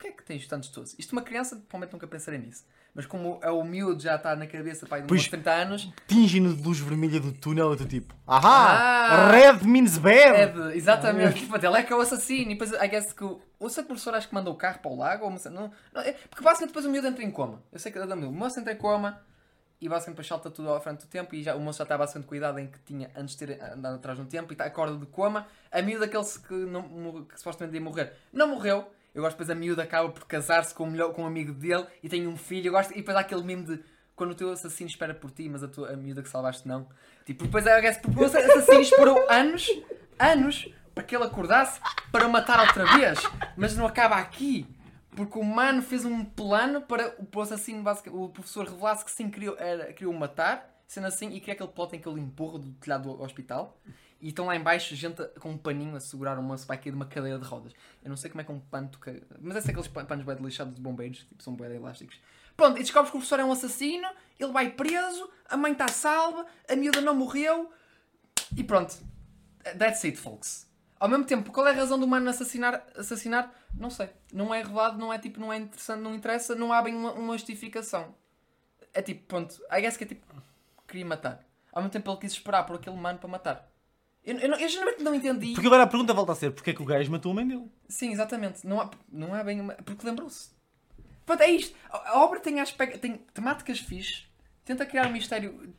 porquê é que tens tantos doces? Isto uma criança, provavelmente nunca pensaria nisso. Mas como é o miúdo já está na cabeça, pai, de Pois- uns 30 anos, Tinge-no de luz vermelha do túnel e tu tipo, ahá, Ah! red means bad. É de, exatamente. Tipo, ele é que é o assassino. E depois, I guess que o, o seu professor acho que manda o carro para o lago. Ou, não, não, é- porque basicamente depois o miúdo entra em coma. Eu sei que é da miúdo. O moço entra em coma e basicamente depois salta tudo à frente do tempo. E já, o moço já está basicamente cuidado em que tinha antes de ter andado atrás no tempo. E está, acorda de coma. A miúda, aquele que, não, que supostamente ia morrer, não morreu. Eu gosto depois a miúda acaba por casar-se com, o melhor- com um amigo dele e tem um filho. Eu gosto, e depois há aquele meme de quando o teu assassino espera por ti, mas a, tua, a miúda que salvaste não. Tipo, depois guess, porque o assassino esperou anos, anos, para que ele acordasse para matar outra vez. Mas não acaba aqui. Porque o mano fez um plano para o assassino, o professor revelasse que sim queria, era, queria o matar, sendo assim, e queria aquele plot em que ele empurra do telhado do hospital. E estão lá em baixo gente com um paninho a segurar o moço vai cair de uma cadeira de rodas. Eu não sei como é que um pano toca. Mas é aqueles pan- panos bem lixados de bombeiros, tipo, são bem elásticos. Pronto, e descobres que o professor é um assassino, ele vai preso, a mãe está salva, a miúda não morreu. E pronto. That's it, folks. Ao mesmo tempo, qual é a razão do humano assassinar? assassinar? Não sei. Não é revelado, não é tipo, não é interessante, não interessa, não há bem uma, uma justificação. É tipo, pronto, I guess que é tipo, queria matar. Ao mesmo tempo ele quis esperar por aquele humano para matar. Eu, eu, eu geralmente não entendi. Porque agora a pergunta volta a ser, porque é que o gajo matou a mãe dele? Sim, exatamente. Não há, não há bem uma... Porque lembrou-se. Pronto, é isto. A, obra tem, aspecto, tem temáticas fixes, tenta criar um mistério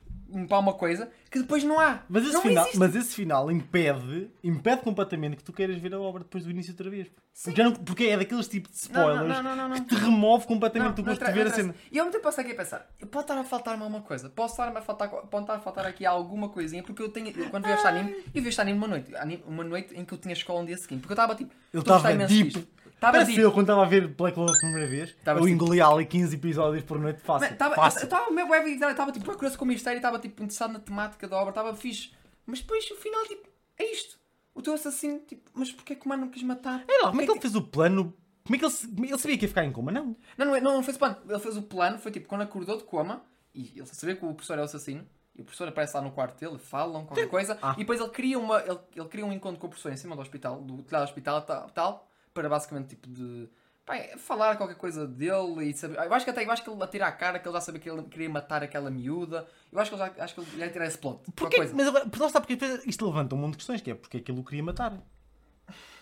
para uma coisa que depois não há. Mas esse, não final, existe. mas esse final impede, impede completamente que tu queiras ver a obra depois do início outra vez. Porque, já não- porque é daqueles tipos de spoilers não, não, que te remove completamente Não, o não gosto de ver a cena. E ao mesmo tempo posso aqui a pensar, pode estar a faltar-me alguma coisa, posso estar a faltar, pode estar a faltar aqui alguma coisinha, porque eu tenho, eu, quando vi este anime, eu vi este anime uma noite, uma noite em que eu tinha escola no dia seguinte, porque eu estava tipo, gostar estava deep. Estava Parece deep. eu quando estava a ver Black Clover pela primeira vez, Estava eu tipo- engolia ali 15 episódios por noite fácil. Man, tava- fácil. eu estava tipo procurando com o mistério, estava tipo interessado na temática da obra, estava fixe. Mas depois o final tipo, é isto. O teu assassino, tipo, mas porquê que o mano não quis matar? Ei lá, como é que Porquê ele fez o plano? Como é que ele, se- ele sabia que ia ficar em coma? Não. Não, não, é- não, não fez o plano. Ele fez o plano, foi tipo, quando acordou de coma, e ele sabia que o professor é o assassino, e o professor aparece lá no quarto dele, falam qualquer coisa, Ah. e depois ele cria, uma, ele, ele cria um encontro com o professor em cima do hospital, do telhado do hospital tal, tal, para basicamente tipo de. pá, falar qualquer coisa dele e saber. Eu acho que até eu acho que ele atira a cara que ele já sabia que ele queria matar aquela miúda. Eu acho que ele já acho que ele ia tirar esse plot. Porquê? coisa. Mas agora, lá está, porque depois isto levanta um monte de questões, que é porque é que ele o queria matar.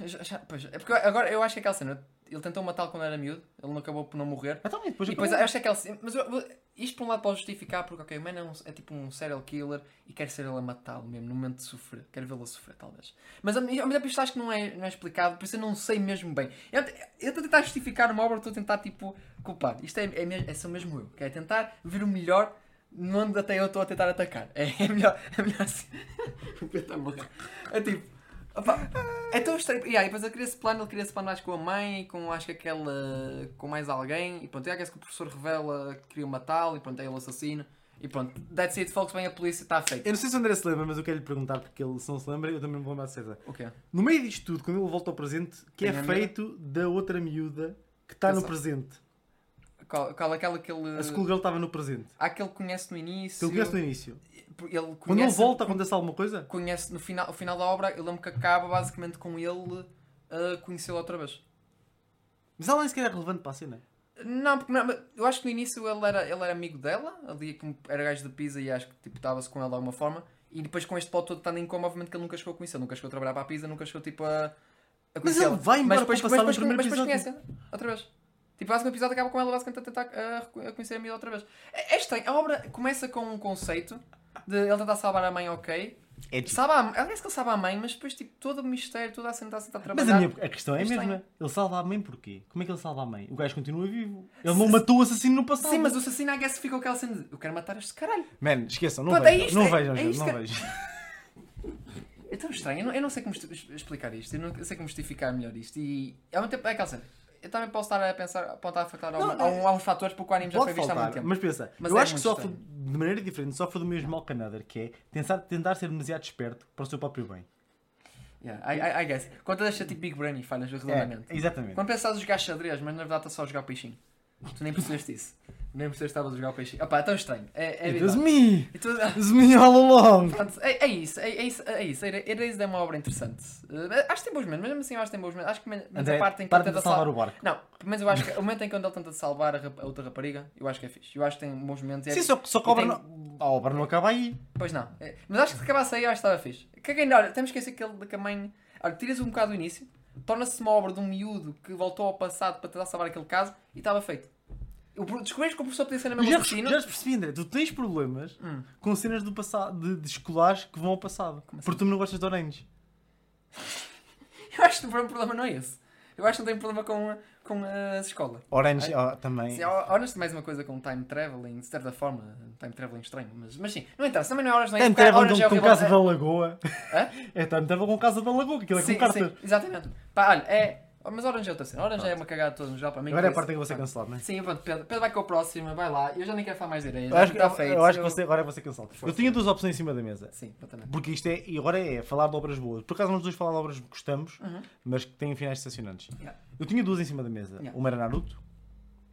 Já- já- pois, é porque agora eu acho que aquela cena. Ele tentou matá-lo quando era miúdo, ele não acabou por não morrer. Então, e depois E depois acho que aquela cena. Mas isto por um lado pode justificar porque, ok, o man é, um- é tipo um serial killer e quer ser ele a matá-lo mesmo, no momento de sofrer. Quer vê-lo a sofrer, talvez. Mas ao mesmo tempo isto acho que não é, não é explicado, por isso eu não sei mesmo bem. Eu estou a tentar justificar uma obra, estou a tentar tipo culpar. Isto é, é, mesmo- é mesmo eu, que é tentar ver o melhor onde até eu estou a tentar atacar. É, é melhor, é melhor assim. o Pedro está a morrer. É tipo. Opa, é tão estranho. E aí, depois ele queria esse plano, ele queria esse plano mais com a mãe, com acho que aquela. com mais alguém. E pronto, e aí que o professor revela que queria matá-lo e pronto, é ele o assassino. E pronto, that's it, folks, vem a polícia, está feito. Eu não sei se o André se lembra, mas eu quero lhe perguntar, porque ele se não se lembra, eu também me vou lembrar de certeza. O quê? No meio disto tudo, quando ele volta ao presente, que Tem é miúda? feito da outra miúda que está no presente. Qual, qual aquela que ele. A schoolgirl estava no presente. Há que ele conhece no início. Que ele conhece no início. Ele conhece, Quando ele volta, acontece alguma coisa? conhece no final, o final da obra, eu lembro que acaba basicamente com ele a conhecê-lo outra vez. Mas ela nem sequer é relevante para a cena. Não, porque não, mas eu acho que no início ele era, ele era amigo dela, ali como era gajo de Pisa e acho que tipo, estava-se com ela de alguma forma. E depois com este pau todo estando em coma, obviamente que ele nunca chegou a conhecer, nunca chegou a trabalhar para a Pisa, nunca chegou tipo a, a Mas ele vai embora depois, para passar mas depois, mas depois conhece outra vez. Tipo, basicamente o episódio acaba com ela basicamente a tentar a, a conhecer a miúda outra vez. É, é estranho, a obra começa com um conceito de ele tentar salvar a mãe, ok. É tipo. Sabe a, diz que ele sabe a mãe, mas depois tipo, todo o mistério, toda a cena está a tentar Mas trabalhar. a, minha, a questão é a É mesma. estranho. Ele salva a mãe porquê? Como é que ele salva a mãe? O gajo continua vivo. Ele não matou o assassino no passado. Sim, mas o assassino, I guess, ficou aquela cena de eu quero matar este caralho. Man, esqueçam, não é vejam. isto, não é- vejam, é isto não que- vejam. É tão estranho, eu não, eu não sei como explicar isto, eu não sei como justificar melhor isto. E ao mesmo tempo, é aquela cena. Eu também posso estar a pensar, apontar a faltar Não, a, um- a uns fatores porque o anime já foi visto há muito tempo. mas pensa, Mas eu é acho que sofre de maneira diferente, sofre do mesmo mal que another, que é tentar, tentar ser demasiado esperto para o seu próprio bem. Yeah, I, I, I guess. Quando deixa tipo Big Brain e falhas redondamente. É, exatamente. Quando pensas a jogar xadrez, mas na verdade estás só a jogar peixinho. Tu nem percebeste isso. Nem percebeste que estavas a jogar peixinho. Opá, é tão estranho. É, é It bizarro. me! It was me all along! Pronto, é, é isso, é, é isso, é isso. Erased é uma obra interessante. Eh, acho que tem bons momentos, mesmo assim eu acho que tem bons momentos. Acho que a parte em que ele tenta salvar sal- o barco. Não, pelo menos eu acho que o momento em que ele tenta salvar a, rap- a outra rapariga, eu acho que é fixe. Eu acho que tem bons momentos. é- Sim, só, só que a obra, tem- não, a obra não acaba aí. Pois não. É, Mas acho que se acabasse aí, eu acho que estava fixe. Caguei, não, olha, temos que esquecer que, ele, que a mãe. Olha, tiras um bocado do início, torna-se uma obra de um miúdo que voltou ao passado para tentar salvar aquele caso e estava feito. Descobriste que o professor podia ser na mesma já, já percebi, André, tu tens problemas Hum. com cenas do passado, de, de escolares que vão ao passado. Assim? Porque tu não gostas de Orange. Eu acho que o problema não é esse. Eu acho que não tem problema com, com a escola. Orange Ai. ó, também. Sim, honest mais uma coisa com time traveling, de certa forma, time traveling estranho, mas, mas sim, não interessa, também não é horas, não é Time porque Travel Orange é com, com. Casa da Lagoa. Hã? É Time Travel com Casa da Lagoa, que aquilo é sim, com cartas. sim, exatamente. Pá, olha, é. Mas Orange é outra cena. Orange é uma cagada toda no geral para mim. Agora é a parte que você cancelado, não é? Sim, pronto, Pedro, Pedro vai com a próxima, vai lá. Eu já nem quero falar mais direito. Eu acho, que, está eu, feito. eu acho que você, agora é você cancelado. Eu tinha duas opções em cima da mesa. Sim, exatamente. Porque isto é, e agora é falar de obras boas. Por acaso nós dois falar de obras que gostamos, Uhum. mas que têm finais decepcionantes. Yeah. Eu tinha duas em cima da mesa. Yeah. Uma era Naruto,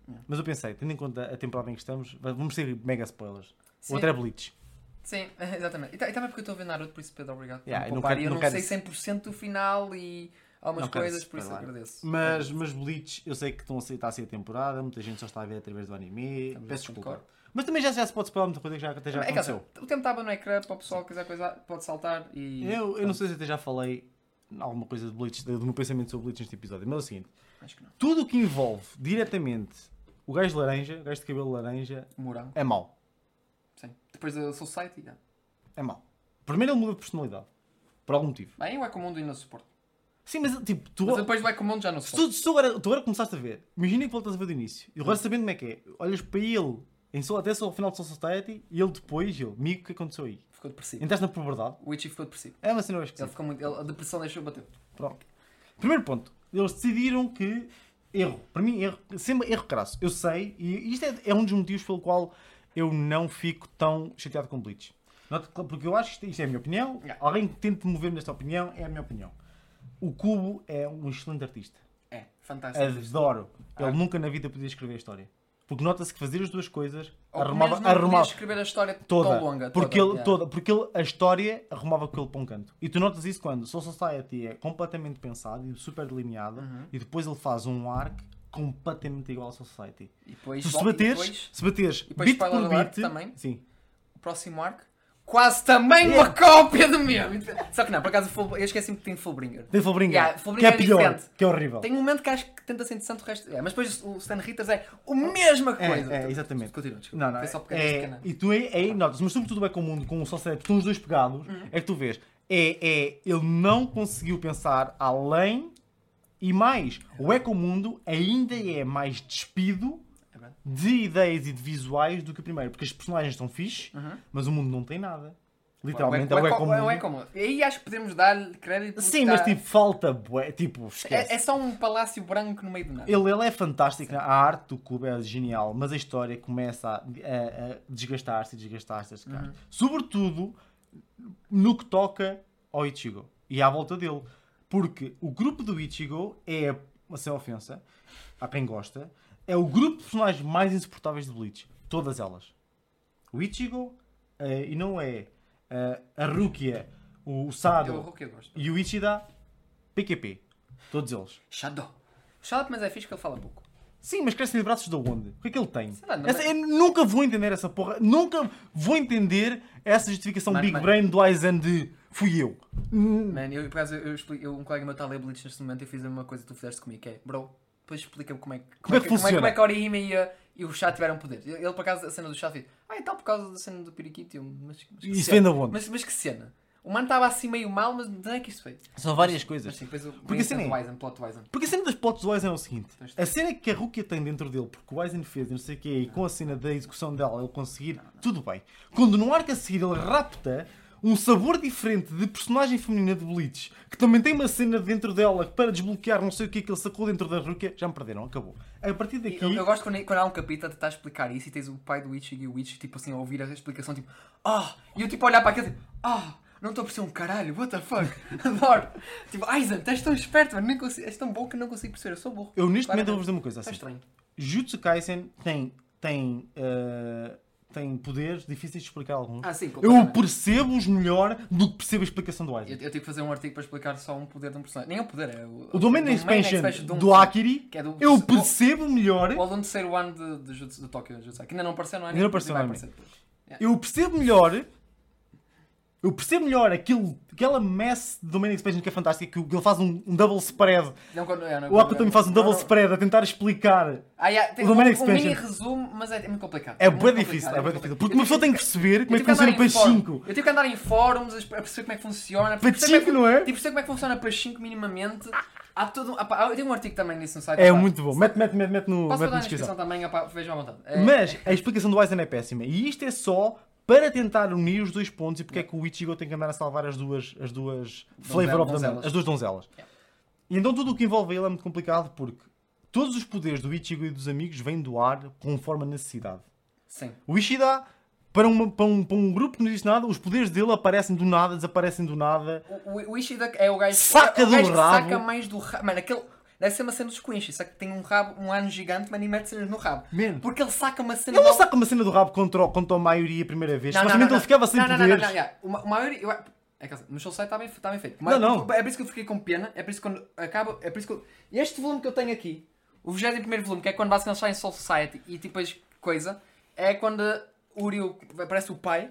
Yeah. mas eu pensei, tendo em conta a temporada em que estamos, vamos ter mega spoilers. Sim. Outra é Bleach. Sim, exatamente. E, e também porque eu estou a ver Naruto, por isso, Pedro, obrigado. por Yeah, me eu não quero- E eu não não, sei isso. 100% do final e algumas Não quero coisas, por isso agradeço. Mas, mas Bleach, eu sei que estão a ser, está a ser a temporada, muita gente só está a ver através do anime. Também Peço desculpa. concordo. Mas também já, já se pode spoiler muita coisa que já, até já é que assim, aconteceu. o tempo estava no ecrã para o pessoal que quiser coisa, pode saltar e. Eu, eu não sei se até já falei alguma coisa de Bleach, do meu pensamento sobre Bleach neste episódio, mas é o seguinte: Acho que não. tudo o que envolve diretamente o gajo de laranja, o gajo de cabelo laranja, é mau. Sim. Depois da Society, já. É mau. Primeiro ele muda de personalidade. Por algum motivo. Bem, o Ecomundo ainda suporto. Sim, mas tipo, tu, Mas depois do Ecomundo já não se tu, se tu agora, tu agora começaste a ver, imagina que voltas a ver do início, e agora sabendo como é que é, olhas para ele em Soul, até só ao final de Soul Society, e ele depois, ele, amigo, o que aconteceu aí? Ficou depressivo. Entraste na puberdade? O Witchy ficou depressivo. É uma cena Ele esquisita. ficou muito... ele- a depressão deixou bater. Pronto. Primeiro ponto. Eles decidiram que. Erro. Para mim, erro. Sempre erro crasso. Eu sei, e isto é, é um dos motivos pelo qual eu não fico tão chateado com Bleach. Porque eu acho que isto, isto é a minha opinião. Yeah. Alguém que tente mover-me nesta opinião é a minha opinião. O Cubo é um excelente artista. É, fantástico. Adoro. Ele Ah. nunca na vida podia escrever a história. Porque nota-se que fazer as duas coisas Ou arrumava, não arrumava escrever a história toda. tão longa. porque, toda, ele, yeah. toda, porque ele, a história arrumava ele para um canto. E tu notas isso quando Soul Society é completamente pensado e super delineado Uhum. e depois ele faz um arc completamente igual ao Soul Society. E depois, Tu se volta- e bateres, depois, se bateres depois beat por beat, também. sim. o próximo arco, quase também uma cópia do mesmo. Só que não, por acaso eu esqueci-me que tem Fullbringer. Tem Fullbringer, Yeah, que Fullbringer é é pior, que é horrível. Tem um momento que acho que tenta ser interessante o resto. É, mas depois o Stan Ritters é a mesma coisa. É, é, exatamente. Continua, desculpa. Não, não, Foi só é, é, é, e tu aí, aí notas, mas sobretudo é com o mundo, com o Society, estão os dois pegados, Uhum. é que tu vês, é, é, ele não conseguiu pensar além e mais. O Ecomundo ainda é mais despido É. de ideias e de visuais do que o primeiro, porque as personagens estão fixe, mas o mundo não tem nada. Literalmente o é o Eco- é o Ecomundo. E aí acho que podemos dar crédito. Sim, mas tipo, falta bué, tipo, esquece. É, é só um palácio branco no meio do nada. Ele, ele é fantástico, a arte do clube é genial, mas a história começa a, a- a desgastar-se e desgastar-se. desgastar-se. Sobretudo no que toca ao Ichigo e à volta dele. Porque o grupo do Ichigo é, sem ofensa, a quem gosta, é o grupo de personagens mais insuportáveis de Bleach. Todas elas. O Ichigo, eh, e não é eh, a Rukia, o Sado Eu, eu gosto. e o Ichida, PQP. Todos eles. Shadow. Shadow, mas é fixe que ele fala pouco. Sim, mas cresce de braços de onde? O que é que ele tem? Lá, Essa- é- eu nunca vou entender essa porra. Nunca vou entender essa justificação Mas- Big mas- Brain do Aizen de fui eu. Man, eu, por acaso, eu, explico- eu- um colega meu está a ler Bleach neste momento e eu fiz a mesma coisa que tu fizeste comigo, que é, bro, depois explica-me como é, que- Como é que como funciona? Como é que a Orihime e, a- e o chá tiveram poder. Ele, por acaso, a cena do chá fez, ah, então por causa da cena do periquito, mas, mas que Isso cena? vem da onde? Mas, mas que cena? O mano estava assim meio mal, mas de onde é que isto veio? São várias Mas coisas. sim, depois o Porque assim do é- Aizen, plot do Aizen. Porque a cena das plots do Aizen é o seguinte: a cena que a Rukia tem dentro dele, porque o Aizen fez não sei o quê, e com a cena da execução dela ele conseguir, tudo bem. Quando no arco a seguir ele rapta um sabor diferente de personagem feminina de Bleach, que também tem uma cena dentro dela para desbloquear não sei o que que ele sacou dentro da Rukia, já me perderam, acabou. A partir daqui. Eu, eu gosto quando, quando há um capítulo a tentar explicar isso e tens o pai do Ichigo e o Ichigo tipo assim a ouvir a explicação tipo ah e eu tipo a olhar para aquilo tipo ah não estou a perceber um caralho what the fuck adoro tipo Aizen estás tão esperto mano nem consigo, és tão bom que não consigo perceber eu sou burro Eu neste momento Claramente. vou dizer uma coisa Está assim. estranho Jutsu Kaisen tem, tem, eh, tem poderes difíceis de explicar alguns. ah sim eu percebo-os melhor do que percebo a explicação do eu, Aizen. eu tive que fazer um artigo para explicar só um poder de um personagem nem é um poder é o, O Domain Expansion de um- do Akiri, é do, eu percebo melhor. o aluno terceiro ano de, de, Jutsu, de Tóquio que ainda não apareceu não é Ainda não apareceu aparecer depois. Eu percebo melhor. Eu percebo melhor aquilo, aquela mess de Domain Expansion que é fantástica, que o- ele faz um, um double spread. não, quando- é, não, O Aku também faz um não, double não. spread a tentar explicar. Ah, yeah, tem O Domain um, um Expansion. mini resumo, mas é, é muito complicado. É muito bem difícil, é muito bem difícil. Porque uma pessoa tem que perceber como é que funciona fórum- 5. Eu tive que andar em fóruns a perceber como é que funciona. Como é não é? Tive que perceber como é que funciona 5 minimamente. Há todo, um- ah, eu tenho um artigo também nisso no site. É muito bom. Mete, mete, mete, mete no, Posso mete na descrição também, vejam à vontade. É- Mas a explicação do Aizen é péssima. E isto é só para tentar unir os dois pontos e porque é que o Ichigo tem que andar a salvar as duas, as duas Flavor of the as duas donzelas. Yeah. E então tudo o que envolve ele é muito complicado porque todos os poderes do Ichigo e dos amigos vêm do ar conforme a necessidade. Sim. O Ishida, para, uma- para um, para um grupo que não diz nada, os poderes dele aparecem do nada, desaparecem do nada. O, o, o Ishida é o gajo, Saca é o do gajo que rabo. saca mais do rabo. Mano, aquele. Deve ser uma cena dos Quincy, só que tem um rabo, um ano gigante, mano, e mete cenas no rabo. Man. Porque ele saca uma cena. Ele não logo- saca uma cena do rabo contra, o- contra a maioria a primeira vez. Não, não, Supostamente não, ele ficava sem não, não. Não, não, não, uma maioria. Eu, é que, assim, no show site está bem, está bem feito. Não, não. É por isso que eu fiquei com pena. É por isso que quando acaba. É por isso que eu, este volume que eu tenho aqui, o 21 volume, que é quando basicamente está em Soul Society e depois coisa, é quando o Uriel aparece o pai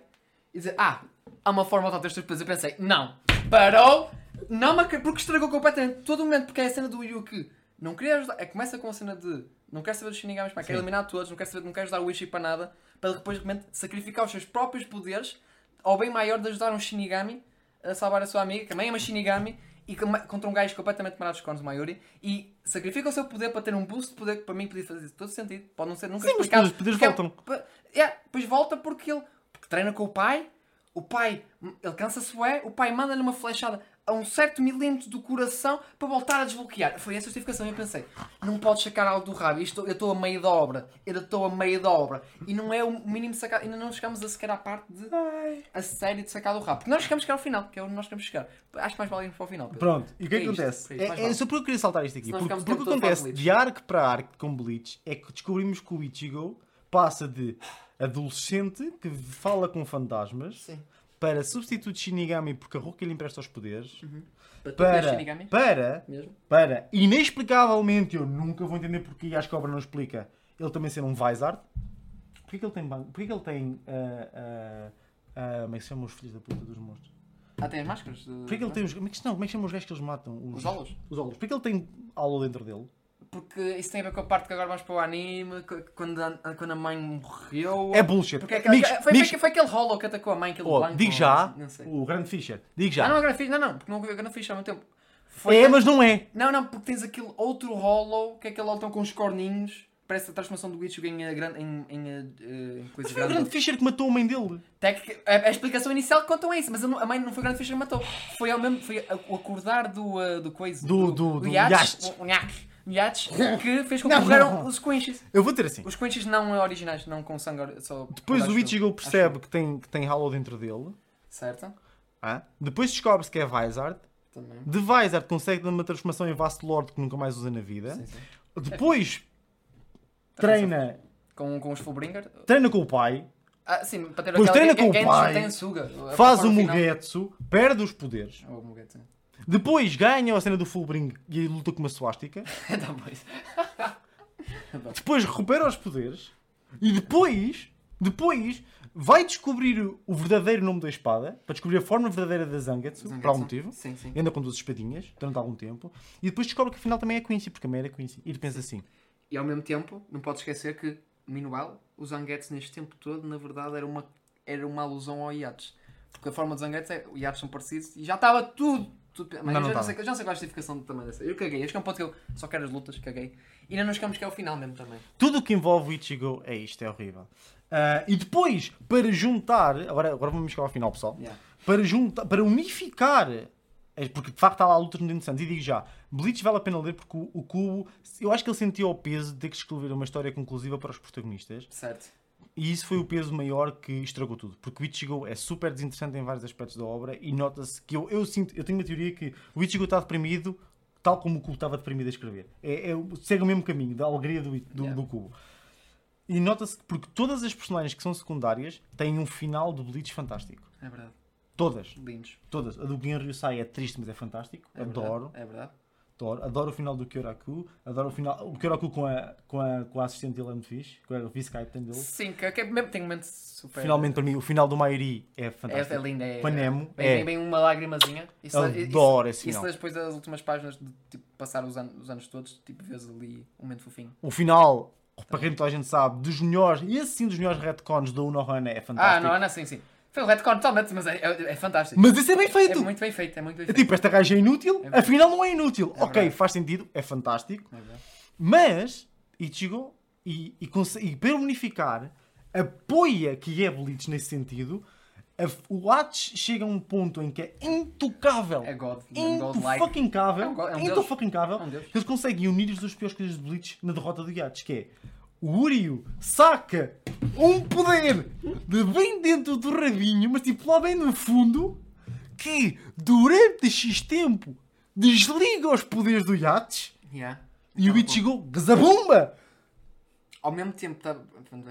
e diz: Ah, há uma forma de ter estes poderes. Eu pensei: Não, parou, não, acre- porque estragou completamente todo o momento. Porque é a cena do Uriel que não queria ajudar. É, começa com a cena de não quer saber dos Shinigamis, pá, quer Sim. eliminar todos, não quer, saber, não quer ajudar o Ishi para nada. para depois, de repente, sacrificar os seus próprios poderes ao bem maior de ajudar um Shinigami a salvar a sua amiga, que também é uma Shinigami, e contra um gajo completamente marado dos cornos do Mayuri, e sacrifica o seu poder para ter um boost de poder que para mim podia fazer todo sentido. Pode não ser nunca Sim, mas explicado. os poderes é- voltam. pa- é, depois volta porque ele porque treina com o pai, o pai, ele cansa-se o pai manda-lhe uma flechada a um certo milímetro do coração para voltar a desbloquear. Foi essa a justificação. Eu pensei, não podes sacar algo do rabo. Isto, eu estou a meio da obra. Eu estou a meio da obra. E não é o mínimo de sacar. Ainda não chegamos a sequer à parte de a série de sacar do rabo. Porque nós chegamos chegar ao final, que é onde nós queremos chegar. Acho que mais vale irmos para o final. Pedro. Pronto, e o que é que É isto, acontece? é isto, É, é só porque eu queria saltar isto aqui. Porque, porque o que acontece de arco para arco com Bleach é que descobrimos que o Ichigo passa de adolescente que fala com fantasmas Sim. Para substituto de Shinigami porque a Ruka lhe empresta os poderes Para tu teres para, Shinigami. para, Mesmo. para, inexplicavelmente, eu nunca vou entender porque e acho que a obra não explica, ele também ser um Vizard. Porquê que ele tem, porquê que ele tem ah, ah, ah, como é que se chamam os filhos da puta dos monstros? Ah, tem as máscaras? de- Porquê que ele tem os, como é que, não, como é que chamam os gajos que eles matam? Os Olos? Os Olos. Porquê que ele tem aula dentro dele? Porque isso tem a ver com a parte que agora vamos para o anime, quando a, quando a mãe morreu. É bullshit. Porque é foi, amigos, foi, foi aquele hollow que atacou a mãe, aquele oh, blanco. digo já, o Grande Fischer, digo já. Ah, não é Grand Fish, não, não, porque não vi Grand Fish há muito tempo. Foi é, mas não é. Não, não, porque tens aquele outro hollow, que é aquele hollow com os corninhos. Parece a transformação do Ichigo em, eh, em, em, eh, eh, em coisa Foi o Grande grande. Fischer que matou a mãe dele. Tec- A, a explicação inicial que contam é isso, mas a, mãe não foi o Grande Fish que matou. Foi, ao mesmo, foi o acordar do, eh, do coisa. Do- do- do Yates, Yates. o- Yates, que fez com que Não, morreram não. os Squinches. Eu vou ter assim. Os Squinches não originais, não com sangue, ori- só. Depois acho o eu. Ichigo percebe que tem, que tem Hollow dentro dele. Certo? ah? Depois descobre-se que é Vizard. Também. De Vizard consegue dar uma transformação em Vast Lord que nunca mais usa na vida. Sim, sim. Depois treina, Com, com os Fullbringer. treina com o pai. Ah, sim, para ter Depois aquela treina com o pai, Genshin Tensuga. A Faz o. Mugetsu. Perde os poderes. Oh, o Muget, sim. Depois ganha a cena do Fullbring e luta com uma swastika. Depois. Depois recupera os poderes. E depois, depois, vai descobrir o verdadeiro nome da espada. Para descobrir a forma verdadeira da Zangetsu. Por algum motivo. Sim, sim. E anda com duas espadinhas durante algum tempo. E depois descobre que afinal também é Quincy, porque também era Quincy. E ele pensa assim: E ao mesmo tempo, não podes esquecer que, meanwhile, o Zangetsu neste tempo todo, na verdade, era uma, era uma alusão ao Yates. Porque a forma do Zangetsu é, os Yates são parecidos e já estava tudo. Tudo mas Não, eu já, não sei, eu já não sei qual é a justificação também dessa. Eu caguei. Acho que é um ponto que eu só quero as lutas, caguei. E ainda não chegamos que é o final mesmo também. tudo o que envolve o Ichigo é isto, é horrível. Ah, e depois, para juntar, agora, agora vamos chegar ao final, pessoal. Yeah. Para juntar, para unificar, é porque de facto há lá lutas muito interessantes. E digo já, Bleach vale a pena ler porque o, o Cubo, eu acho que ele sentiu o peso de ter que escrever uma história conclusiva para os protagonistas. Certo. E isso foi o peso maior que estragou tudo. Porque o Ichigo é super desinteressante em vários aspectos da obra e nota-se que eu, eu sinto, eu tenho uma teoria que o Ichigo está deprimido tal como o Cubo estava deprimido a escrever. É, é, segue o mesmo caminho da alegria do, do, Yeah. do Cubo. E nota-se que porque todas as personagens que são secundárias têm um final de Bleach fantástico. É verdade. Todas. Lindos. Todas. A do Gin Ryusai é triste, mas é fantástico. É adoro, Verdade. É verdade. Adoro. Adoro o final do Kyoraku. Adoro o final. O Kyoraku com a, com a, com a assistente dele é muito fixe. Com a vice-captain dele. Sim, que, que é mesmo, tem um momento super. Finalmente, para mim, o final do Mairi é É, fantástico. é lindo. É, Com a Nemo, Bem, é. bem, bem uma lágrimazinha. Isso, adoro esse Isso final. depois das últimas páginas de tipo, passar os, anos, os anos todos, tipo, vês ali um momento fofinho. O final, para quem toda a gente sabe, dos melhores, e esse sim dos melhores retcons da Unohana é Ah, fantástico. não, não, sim, sim. Foi o retcon totalmente, mas é, é, é fantástico. Mas esse é bem é feito! muito bem feito, é muito bem É feito. tipo, esta gaja é inútil, verdade. afinal não é inútil. É ok, verdade. faz sentido, é fantástico. É. Mas, Ichigo, e, e, e para unificar, apoia que é Bleach nesse sentido. A- o Hades chega a um ponto em que é intocável. É God, é Into godlike. fucking cável. É um é um. É um. Eles conseguem unir as duas piores coisas de Bleach na derrota do Yates, que é o Uryu saca um poder de bem dentro do rabinho, mas tipo lá bem no fundo, que durante X tempo desliga os poderes do Yates Yeah. e o Ichigo zabumba! Ao mesmo tempo, tá,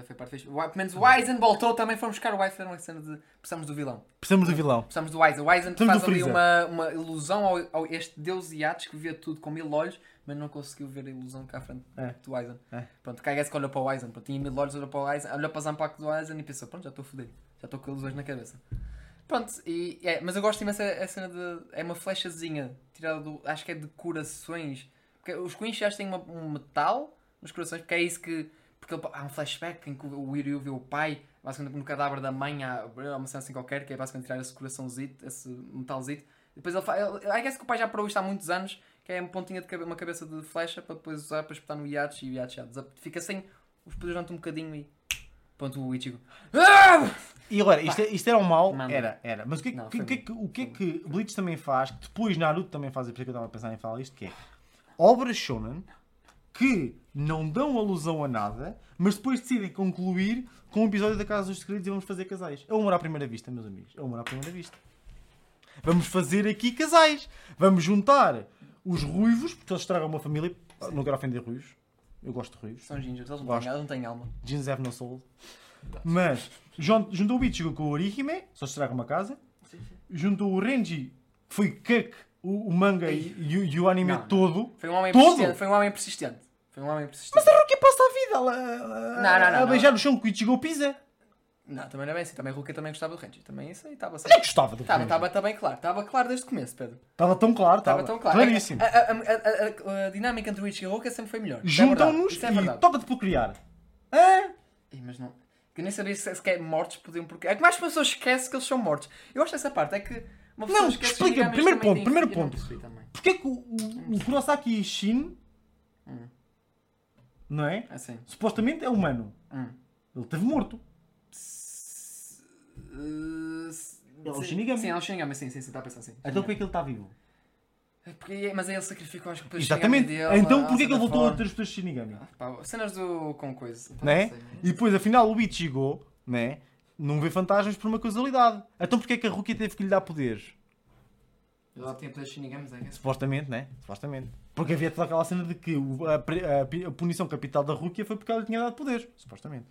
foi parte Pelo menos o Aizen voltou, também fomos buscar o Aizen, uma cena de precisamos do vilão. Precisamos do vilão. Precisamos do Aizen. O Aizen Precisamos faz ali uma, uma ilusão ao, ao este deus Yates que via tudo com mil olhos, mas não conseguiu ver a ilusão cá à frente É. do Aizen. É. Pronto, Kagase que olhou para o Aizen, pronto, tinha mil olhos, olhou para o Aizen, olhou para os impactos do Aizen e pensou, pronto, já estou fodido, já estou com ilusões na cabeça. Pronto, e, é, mas eu gosto imenso a cena de. É uma flechazinha tirada do. Acho que é de corações. Porque os Queens já têm uma- um metal nos corações, porque é isso que. Porque ele- há um flashback em que o Wiryu vê o pai, basicamente no cadáver da mãe, há há uma cena assim qualquer, que é basicamente tirar esse coraçãozito, esse metalzito. Depois ele faz. I guess que o pai já parou isto há muitos anos, que é uma pontinha de cabe- uma cabeça de flecha para depois usar para espetar no Yachi e o Yachi fica sem os poderes durante um bocadinho e. Ponto o Ichigo. Ah! E agora, isto, é- isto era um mal? Era, era. Mas o que, é que- Não, o que, o que, é que- o que é que Bleach também faz, que depois Naruto também faz, e por isso é que eu estava a pensar em falar isto, que é obras shonen que não dão alusão a nada, mas depois decidem concluir com um episódio da Casa dos Segredos e vamos fazer casais. É o amor à primeira vista, meus amigos. É o amor à primeira vista. Vamos fazer aqui casais. Vamos juntar os ruivos, porque eles estragam uma família. Não quero ofender ruivos. Eu gosto de ruivos. São gingers, eles não têm, não têm alma. Jeans have no soul. Mas jun- juntou o Ichigo com o Orihime, só estraga uma casa. Juntou o Renji, que foi Kek, o, o manga e, e o- e o anime Não, não. todo. Foi um homem Todo? persistente. Foi um homem persistente. Foi um homem persistente. Mas a Rukia passa a vida ela, a, Não, a beijar no chão que o Ichigo pisa. Não, também não é bem assim. Também Ruka também gostava do Renji. Também isso aí estava Eu gostava do Renji. estava também claro. Estava claro desde o começo, Pedro. Estava tão claro, Estava tão claro. claríssimo. A, a- a- a- a- dinâmica entre o Ichigo e o Ruka sempre foi melhor. É. Juntam-nos é e toca-te por criar. Ih, mas não. Que eu nem sabia se sequer mortos podiam porque. É que mais pessoas esquecem que eles são mortos. Eu acho essa parte, é que uma Não, explica, primeiro ponto, primeiro ponto. Porquê que o, o, o Kurosaki Shin, Hum. não é? Assim. Supostamente é humano. Hum. Ele esteve morto. Uh, s- É sim. Shinigami. Sim, é um Shinigami, sim, sim, sim, está a pensar assim. Então porquê que ele está vivo? É porque- Mas aí ele sacrificou as culpas Exatamente. Dele, então a- porquê que ele voltou a ter os poderes de Shinigami? Ah, pá, cenas do. com coisa. Pá, Né? E depois, afinal, o Ichigo, né? Não vê fantasmas por uma causalidade. Então porquê que a Rukia teve que lhe dar poderes? Ele já tinha poderes Shinigamis, é Supostamente, né? Supostamente. Porque havia toda aquela cena de que a, punição capital da Rukia foi porque ela tinha dado poderes. Supostamente.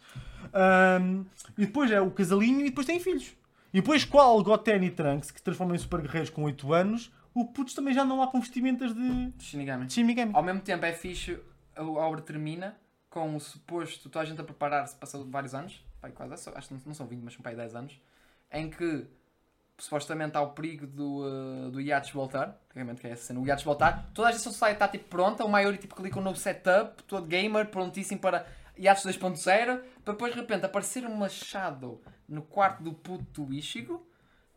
Ahm, e depois é o casalinho e depois tem filhos. E depois, qual Goten e Trunks, que se transformam em super guerreiros com 8 anos, o putos também já não há com vestimentas de Shinigami. de Shinigami. Ao mesmo tempo é fixe, a obra termina com o suposto, toda a gente a preparar-se, passou vários anos, pai, quase, acho que não- não são 20, mas são pai 10 anos, em que supostamente há o perigo do, uh, do Yachts voltar, tecnicamente que é essa cena, o Yachts voltar, toda a gente society está tipo pronta, o Mayuri tipo clica um novo setup, todo gamer, prontíssimo para Yachts 2.0, para depois de repente aparecer uma shadow no quarto do puto do Ishigo,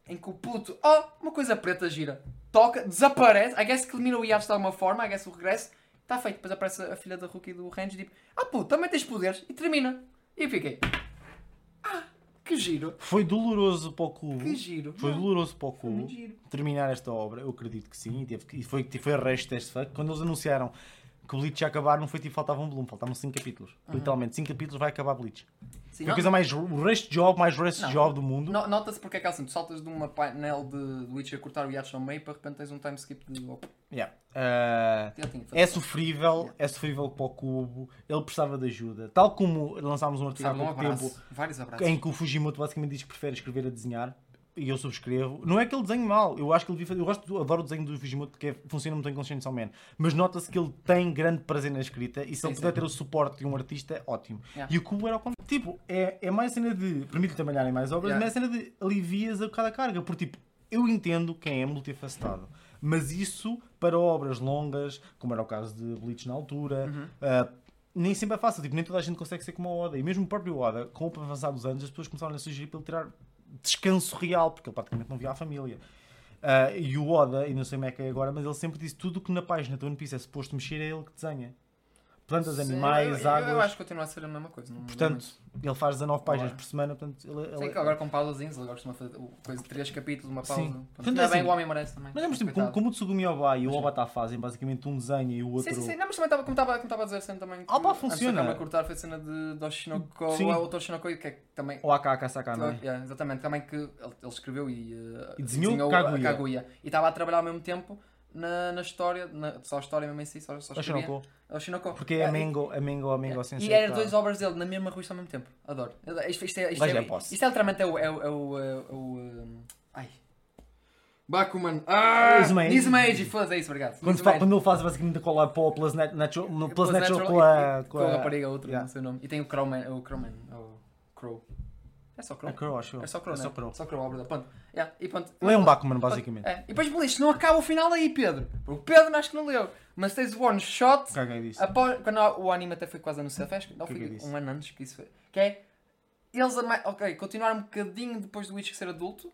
em que o puto, oh, uma coisa preta gira, toca, desaparece, I guess que elimina o Yachts de alguma forma, I guess o regresso, está feito, depois aparece a filha da Rookie do Range tipo, ah puto, também tens poderes, e termina. E eu fiquei, ah, que giro, Foi doloroso para o clube. que giro. Foi Não, doloroso para o clube terminar esta obra. Eu acredito que sim. E, foi, foi arresto deste fuck. Quando eles anunciaram que o Bleach ia acabar, não foi tipo faltava um volume, faltavam 5 capítulos. Literalmente, 5 capítulos vai acabar Bleach. Sim, Foi a coisa mais o rest job, mais rest Não. job do mundo. no- Nota-se porque é que assim, tu saltas de uma painel de, de Witcher a cortar o Yachts ao meio e para de repente tens um time skip de. Yeah. Ah, fazer. é sofrível, é sofrível para o cubo. Ele precisava de ajuda. Tal como lançámos um artigo há pouco tempo Vários abraços. em que o Fujimoto basicamente diz que prefere escrever a desenhar e eu subscrevo. Não é que ele desenhe mal, eu acho que ele devia fazer. Eu gosto, do- adoro o desenho do Fujimoto porque é- funciona muito em Conscience Man, mas nota-se que ele tem grande prazer na escrita e se Sim, ele sim. puder ter o suporte de um artista, ótimo. Yeah. E o Cubo era ao contrário. Tipo, é, é mais cena de. Permite trabalhar em mais obras, Yeah. mas é cena de alivias a bocado a carga. Porque, tipo, eu entendo quem é multifacetado. Mas isso, para obras longas, como era o caso de Bleach na altura, Uhum. ah, nem sempre é fácil. Tipo, nem toda a gente consegue ser como o Oda. E mesmo o próprio Oda, com o avançar dos anos, as pessoas começaram a sugerir para ele tirar descanso real, porque ele praticamente não via a família. Ah, e o Oda, e não sei como é que é agora, mas ele sempre disse tudo que na página do One Piece é suposto mexer, é ele que desenha. Plantas, Sim, animais, eu, eu, águas. Eu acho que continua a ser a mesma coisa. não- Portanto, ele faz 19 páginas por semana, portanto, ele, ele- Sim, que agora com pausazinhos, ele agora costuma fazer coisa de 3 capítulos, uma pausa. Sim. Portanto, Portanto, é é bem assim, o homem merece também. Mas lembras, tipo, como, como o Tsugumi Oba e o Obata fazem basicamente um desenho e o outro. Sim, sim, sim. Não, mas também estava, como estava como estava a dizer sempre também. Ah, pá, funciona. câmara cortar foi a cena de do Oshinoko, Sim. ou outro Oshinoko, que é também. Ou Akaka Sakana. Yeah, exatamente, também que ele, ele escreveu e, uh, E desenhou Kaguya. a Kaguya. E estava a trabalhar ao mesmo tempo na, na história, na, só a história mesmo em si, só, só escrevia. Oshinoko. Oshinoko. Porque é Yeah, a Mengo, a Mengo, a Mengo Yeah. Sensei. E eram tá- duas obras dele na mesma revista ao mesmo tempo. Adoro. Isto, isto é, isto, Mas é, é posse. isto é literalmente é o. É o, é o, é o um, ai. Bakuman. Ah! Nizuma Age. Nizuma Age. Foda-se, é isso, obrigado. Quando, fa- quando ele faz basicamente a collab para o Plus, natural, no Plus Plus Natural, Natural com a. e- Com com a a rapariga, outro, Yeah. não sei o nome. E tem o Crowman, o Crowman, o Crow. É só Crow. É Crow, acho. É só Crow, É né? só Crow. Só Crow, a verdade. Pronto. Yeah, e pronto. Lê um Bakuman, basicamente. É. E depois, Bleach, não acaba o final aí, Pedro. O Pedro acho que não leu. Mas tens o one shot. Caguei disso. Após, quando o anime até foi quase anunciado, acho que não foi é isso? um ano antes que isso foi. Que é. Eles ok, continuaram um bocadinho depois do Witch ser adulto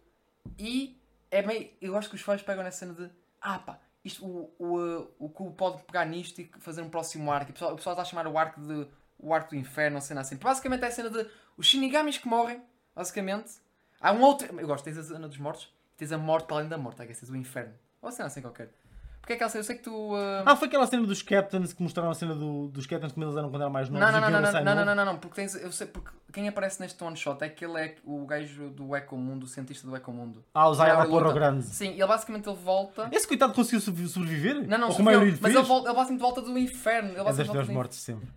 e é meio. Eu acho que os fãs pegam nessa cena de. Ah pá, isto, o, o, o Cubo pode pegar nisto e fazer um próximo arco. E o pessoal, o pessoal está a chamar o arco de. O arco do inferno, cena assim. Basicamente é a cena de. Os Shinigamis que morrem, basicamente. Há um outro. Eu gosto, tens a cena dos mortos, tens a morte para além da morte, é que tens o inferno. Ou cena assim qualquer. Porque é aquela cena, eu sei que tu. ah, Ah, foi aquela cena dos Captains que mostraram a cena do- dos Captains como eles eram quando eram mais novos. Não, não, e não, que não, ele não, não, não, novo. não, não, porque tens, eu sei, porque quem aparece neste one shot é que ele é o gajo do Ecomundo, o cientista do Ecomundo. Ah, o Zaya luta. grande. Sim, ele basicamente ele volta. Esse coitado conseguiu sobrevi- sobreviver? Não, não, Ou como maioria ele, lhe mas fez? ele, volta, ele basicamente volta do inferno. Ele É das do mortes sempre.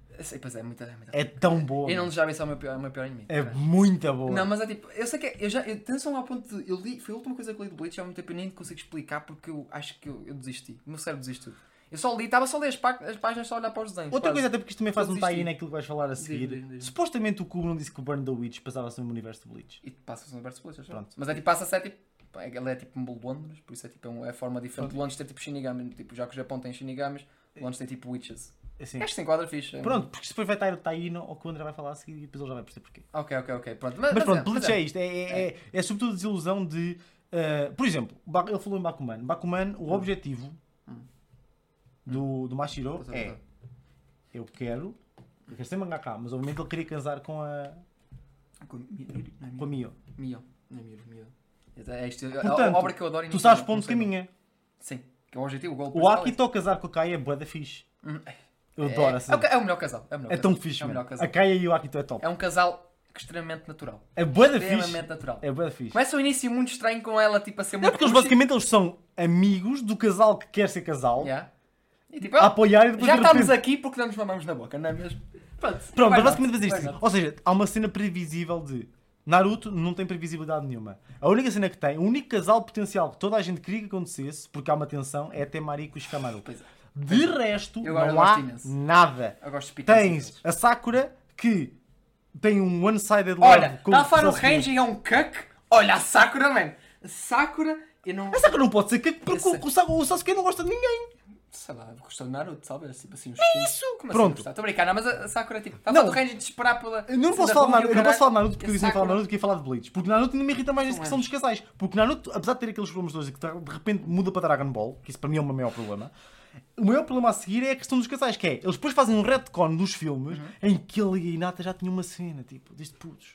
Pois é, muito, é muito. É tão boa. Eu não desejava isso ao meu pior, ao meu pior inimigo. É cara. muito boa. Não, mas é tipo, eu sei que é- eu já, eu, atenção ao ponto de, eu li, foi a última coisa que eu li do Bleach, há muito tempo eu nem consigo explicar porque eu acho que eu, eu desisti, o meu cérebro desistiu. Eu só li, estava só a ler as, pá- as páginas, só a olhar para os desenhos. Outra quase. coisa, até porque isto também faz um tie-in naquilo que vais falar a Diz, seguir. diz, diz. Supostamente o Cubo não disse que o Burn the Witch passava-se no universo do Bleach. E passa-se no universo de Bleach. Pronto. Mas é tipo, passa-se é tipo. pá, Ele é tipo um Londres, por isso é tipo é é forma diferente Londres ter tipo Shinigami. Tipo, já que o Japão tem Shinigamis, Londres tem tipo Witches. Assim. Se enquadra fixe. é. Pronto, porque depois vai estar o tie-in ao que o André vai falar a seguir e depois ele já vai perceber porquê. Ok, ok, ok. Pronto. Mas, pronto, é, Bleach mas é isto. É, é, é, é sobretudo a desilusão de. uh, por exemplo, ele falou em Bakuman. Bakuman, o objetivo Hum. do, do Mashiro Pois é, é: eu quero. Eu quero ser mangaka, mas obviamente ele queria casar com a, Com Mi- é a? Mio. Mio. Não é Miro, Mio. É isto, Portanto, a obra que eu adoro Tu sabes para onde caminha. Sim, que é o objetivo, o gol O é Akito casar com a Kai é bué da fixe. Eu é- adoro é, assim. é, é o melhor casal. É, o melhor É casal. tão fixe, É melhor. A Kaia e o Akito é top. É um casal extremamente natural. É bué da fixe. Extremamente natural. É bué da fixe. Começa o início muito estranho com ela, tipo, a ser É muito. porque eles basicamente eles são amigos do casal que quer ser casal, Yeah. E tipo, a ah, apoiar e depois já de repente- estamos aqui porque não nos mamamos na boca, não é mesmo? Pronto, Pronto, mas basicamente fazer isto. lá. Ou seja, há uma cena previsível de Naruto não tem previsibilidade nenhuma. A única cena que tem, o único casal potencial que toda a gente queria que acontecesse, porque há uma tensão, é até Mariko e Shikamaru. Pois é. De resto, Eu agora não há imenso. nada. Eu gosto de picança Tens a Sakura que tem um one-sided love Olha, a Sasuke. Range e é um cuck. Olha, a Sakura, man. A Sakura, eu não. A Sakura não pode ser que porque o, o, Sa- o Sasuke não gosta de ninguém. Sei lá, gostou de Naruto, talvez. Tipo assim, uns É isso! Como Pronto. Assim, Estou a brincar, não, mas a a Sakura, tipo, está a Não. do Range de esperar pela. Eu não posso falar Naruto, eu não posso falar. Naruto porque a eu disse falar Naruto que ia falar de Bleach. Porque Naruto ainda me irrita mais Não questão é. dos casais. Porque Naruto, apesar de ter aqueles problemas todos e que de repente muda para Dragon Ball, que isso para mim é o meu maior problema, o maior problema a seguir é a questão dos casais, que é, eles depois fazem um retcon dos filmes Uhum. em que ele e a Hinata já tinham uma cena, tipo, desde putos.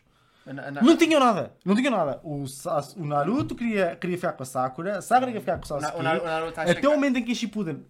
Não tinham nada, não tinham nada. O, o Naruto queria, queria ficar com a Sakura, a Sakura queria ficar com o Sasuke, o Naruto até o momento em que a Shippuden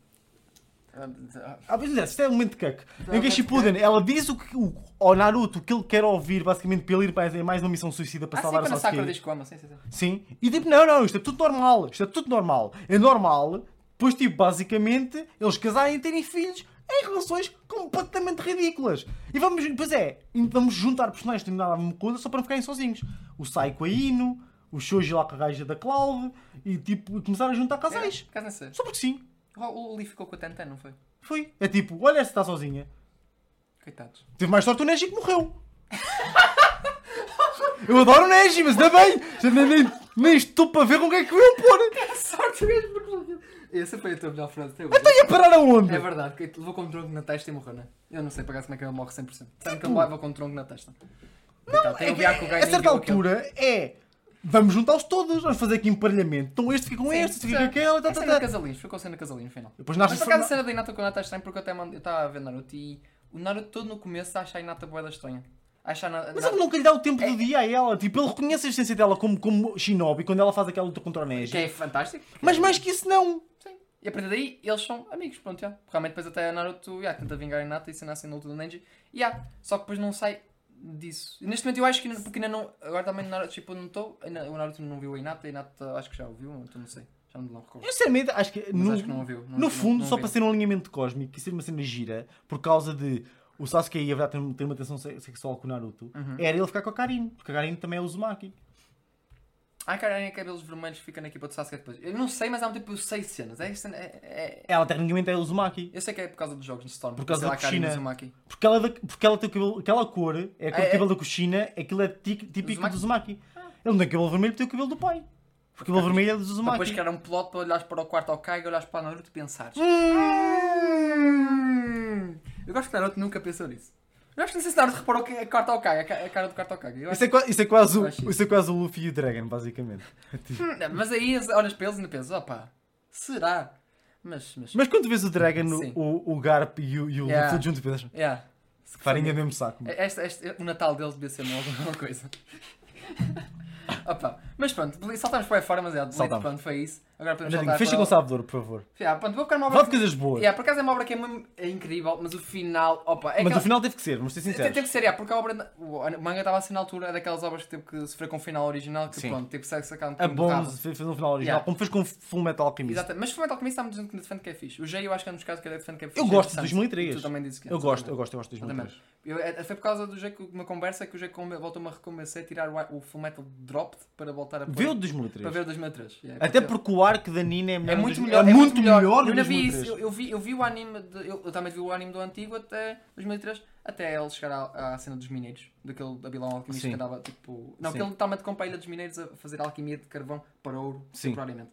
Ah, mas é, isto é um momento de cuck. Em que a Shippuden, ela diz o que, o, ao Naruto o que ele quer ouvir, basicamente, para ele ir para mais uma missão suicida para Ah, sim, salvar o a Sakura Sasuke. diz que ama, sim, sim, sim. Sim. E tipo, não, não, isto é tudo normal. Isto é tudo normal. É normal, pois tipo, basicamente, eles casarem e terem filhos em relações completamente ridículas. E vamos, pois é, vamos juntar personagens que não nada a ver uma coisa só para não ficarem sozinhos. O Sai com a Ino, o Shoji lá com a gaja da Cloud, e tipo, começar a juntar casais. É, sei. Só porque sim. O o Lee ficou com a Tenten, não foi? Foi. É tipo, olha esta está sozinha. Coitados. Teve mais sorte o Neji que morreu. Eu adoro o Neji, mas ainda bem. Nem, nem, nem estou para ver com o que é que iam pôr. Sorte mesmo, porque. Essa foi a tua melhor frase. até hoje. Então ia parar aonde? É verdade, que levou com um tronco na testa e morreu, né? Eu não sei para como é que ele morre 100%. Sabe que ele leva com um tronco na testa. Não, tem É o que, a e certa o altura é. Vamos juntá-los todos, vamos fazer aqui emparelhamento. Então este fica com este, este fica com aquele. Tá, É tá, tá. casalinhos, ficou casalinhos no final. Depois Mas nasce por acaso a cena da Hinata com a Hinata é estranha porque eu até mando- eu estava a ver Naruto e o Naruto todo no começo acha a Hinata boeda estranha. Acha a Na- Mas ele nunca lhe dá o tempo É- do dia a ela. Tipo, ele reconhece a existência dela como, como Shinobi quando ela faz aquela luta contra o Neji. que é fantástico. Mas mais que isso, não. E a partir daí eles são amigos, pronto, já. Realmente depois até a Naruto já, tenta vingar a Hinata e se nasce na luta do Nenji. E já, só que depois não sai disso. E neste momento eu acho que ainda- porque ainda não. Agora também no Naruto tipo, não estou. O Naruto não viu a Hinata, a Hinata acho que já ouviu, então não sei. Já não recordo. Eu sinceramente acho que. No, acho que não viu. Não- no não- fundo, não só viu. para ser um alinhamento cósmico e ser uma cena gira, por causa de o Sasuke aí, a verdade, ter, ter uma tensão se- sexual com o Naruto, Uhum. era ele ficar com a Karin, porque a Karin também é Uzumaki. Há cara em cabelos vermelhos que fica na equipa do Sasuke depois. Eu não sei, mas há um tipo seis cenas. É, é, é- Ela tecnicamente é Uzumaki. Eu sei que é por causa dos jogos de Storm. Por causa da Kushina. Uzumaki. Porque ela, porque ela tem o cabelo, aquela cor, é a cor É, do cabelo é. da Kushina, aquilo é típico Uzumaki? do Uzumaki. Ele não tem cabelo vermelho, tem o cabelo do pai. O cabelo vermelho é do Depois Uzumaki. criar um plot para olhares para o quarto ao Kaiga, olhares para a Naruto e pensares. Hum. Eu gosto que Naruto nunca pensou nisso. Eu acho que não sei se Naruto reparou que a quarto ao Kaiga, a ca- a cara do quarto ao. Eu acho Isso é, qua- isso, é quase o, isso é quase o Luffy e o Dragon, basicamente. Hum, não, Mas aí olhas para eles e ainda pensas, opá, será? Mas, mas, Mas quando vês o Dragon, Sim. o, o Garp e o, e o Yeah. Luffy juntos, pensas, yeah. farinha do mesmo saco. Este, este- o Natal deles devia ser uma, alguma coisa. Opa, mas pronto, saltamos para aí fora, mas é, Saltamos. pronto, foi isso. Agora podemos saltar Fecha com o- sabedor, por favor. Yeah, pronto, vou ficar numa Fala obra de coisas boas. Yeah, por acaso é uma obra que é, mesmo- é incrível, mas o final, opa, é Mas aquela- o final teve que ser, vamos ser sinceros. Teve que ser, yeah, porque a obra, o manga estava assim na altura, é daquelas obras que teve que sofrer com o final original, que Sim. pronto, teve que sacado um A. Bones fez um final original, Yeah. como fez com Full Metal Alchemist. Exatamente, mas Fullmetal Alchemist está-me dizendo que defende que é fixe. O Jay eu acho que é um dos casos que ele defende que é fixe. Eu é gosto de interessante. 2003. E Tu também dizes que é. Eu gosto, eu gosto, eu gosto de Exatamente. 2003. Eu, é- foi por causa do Jay que uma conversa que o Jay voltou-me a reconvencer a tirar o, o Fullmetal Dropped para voltar a Vê o de 2003. para ver o 2003. Yeah, Até porque o arco da Nina é melhor. é no muito melhor. É muito melhor, Eu no ainda vi 2003. isso. Eu, eu vi, eu vi o anime. De, eu, eu também vi o anime do antigo até 2003, até ele chegar à, à cena dos mineiros, daquele Babilão alquimista Sim. que andava tipo. Não, Sim. que ele literalmente compra a ilha dos mineiros a fazer alquimia de carvão para ouro Sim. temporariamente.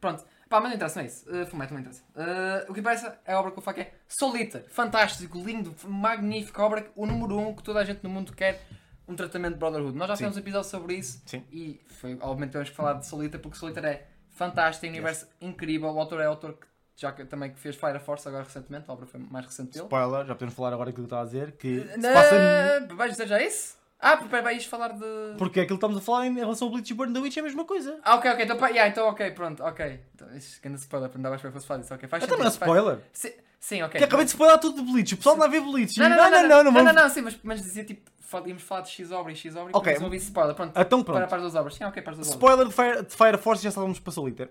Pronto. Pá, mas não interessa, não é isso. Uh, Fumeto não interessa. Uh, o que interessa é a obra que eu que é Solita. Fantástico, lindo, magnífico. A obra, o número um que toda a gente no mundo quer. Um tratamento de Brotherhood. Nós já Sim. fizemos um episódio sobre isso. Sim. E foi, obviamente temos que falar de Solita porque Solita é fantástico, universo incrível. O autor é autor que já que, também que fez Fire Force agora recentemente. A obra foi mais recente dele. Spoiler, já podemos falar agora aquilo que eu estava a dizer. Que se Não, passa. Vais dizer já isso? Ah, peraí, vais falar de. Porque aquilo que estamos a falar em relação ao Bleach e Burn the Witch é a mesma coisa. Ah, ok, ok, então, yeah, então ok, pronto, ok. Então, isso que ainda spoiler, não mais para fosse falar disso, ok. Faz Então não é sentido, faz- spoiler. Sim, ok. Que acabei de spoiler tudo de Bleach. O pessoal não ver Bleach. Não, não, não, não, não, não, vamos- não, sim, mas, mas dizia tipo, íamos falar de X-Obra e X-Obra e Ok. depois ouvi spoiler, pronto. Então Para, pronto. para as duas obras, sim, ok, para as duas obras. Spoiler de Fire, Force já estávamos para Solitaire.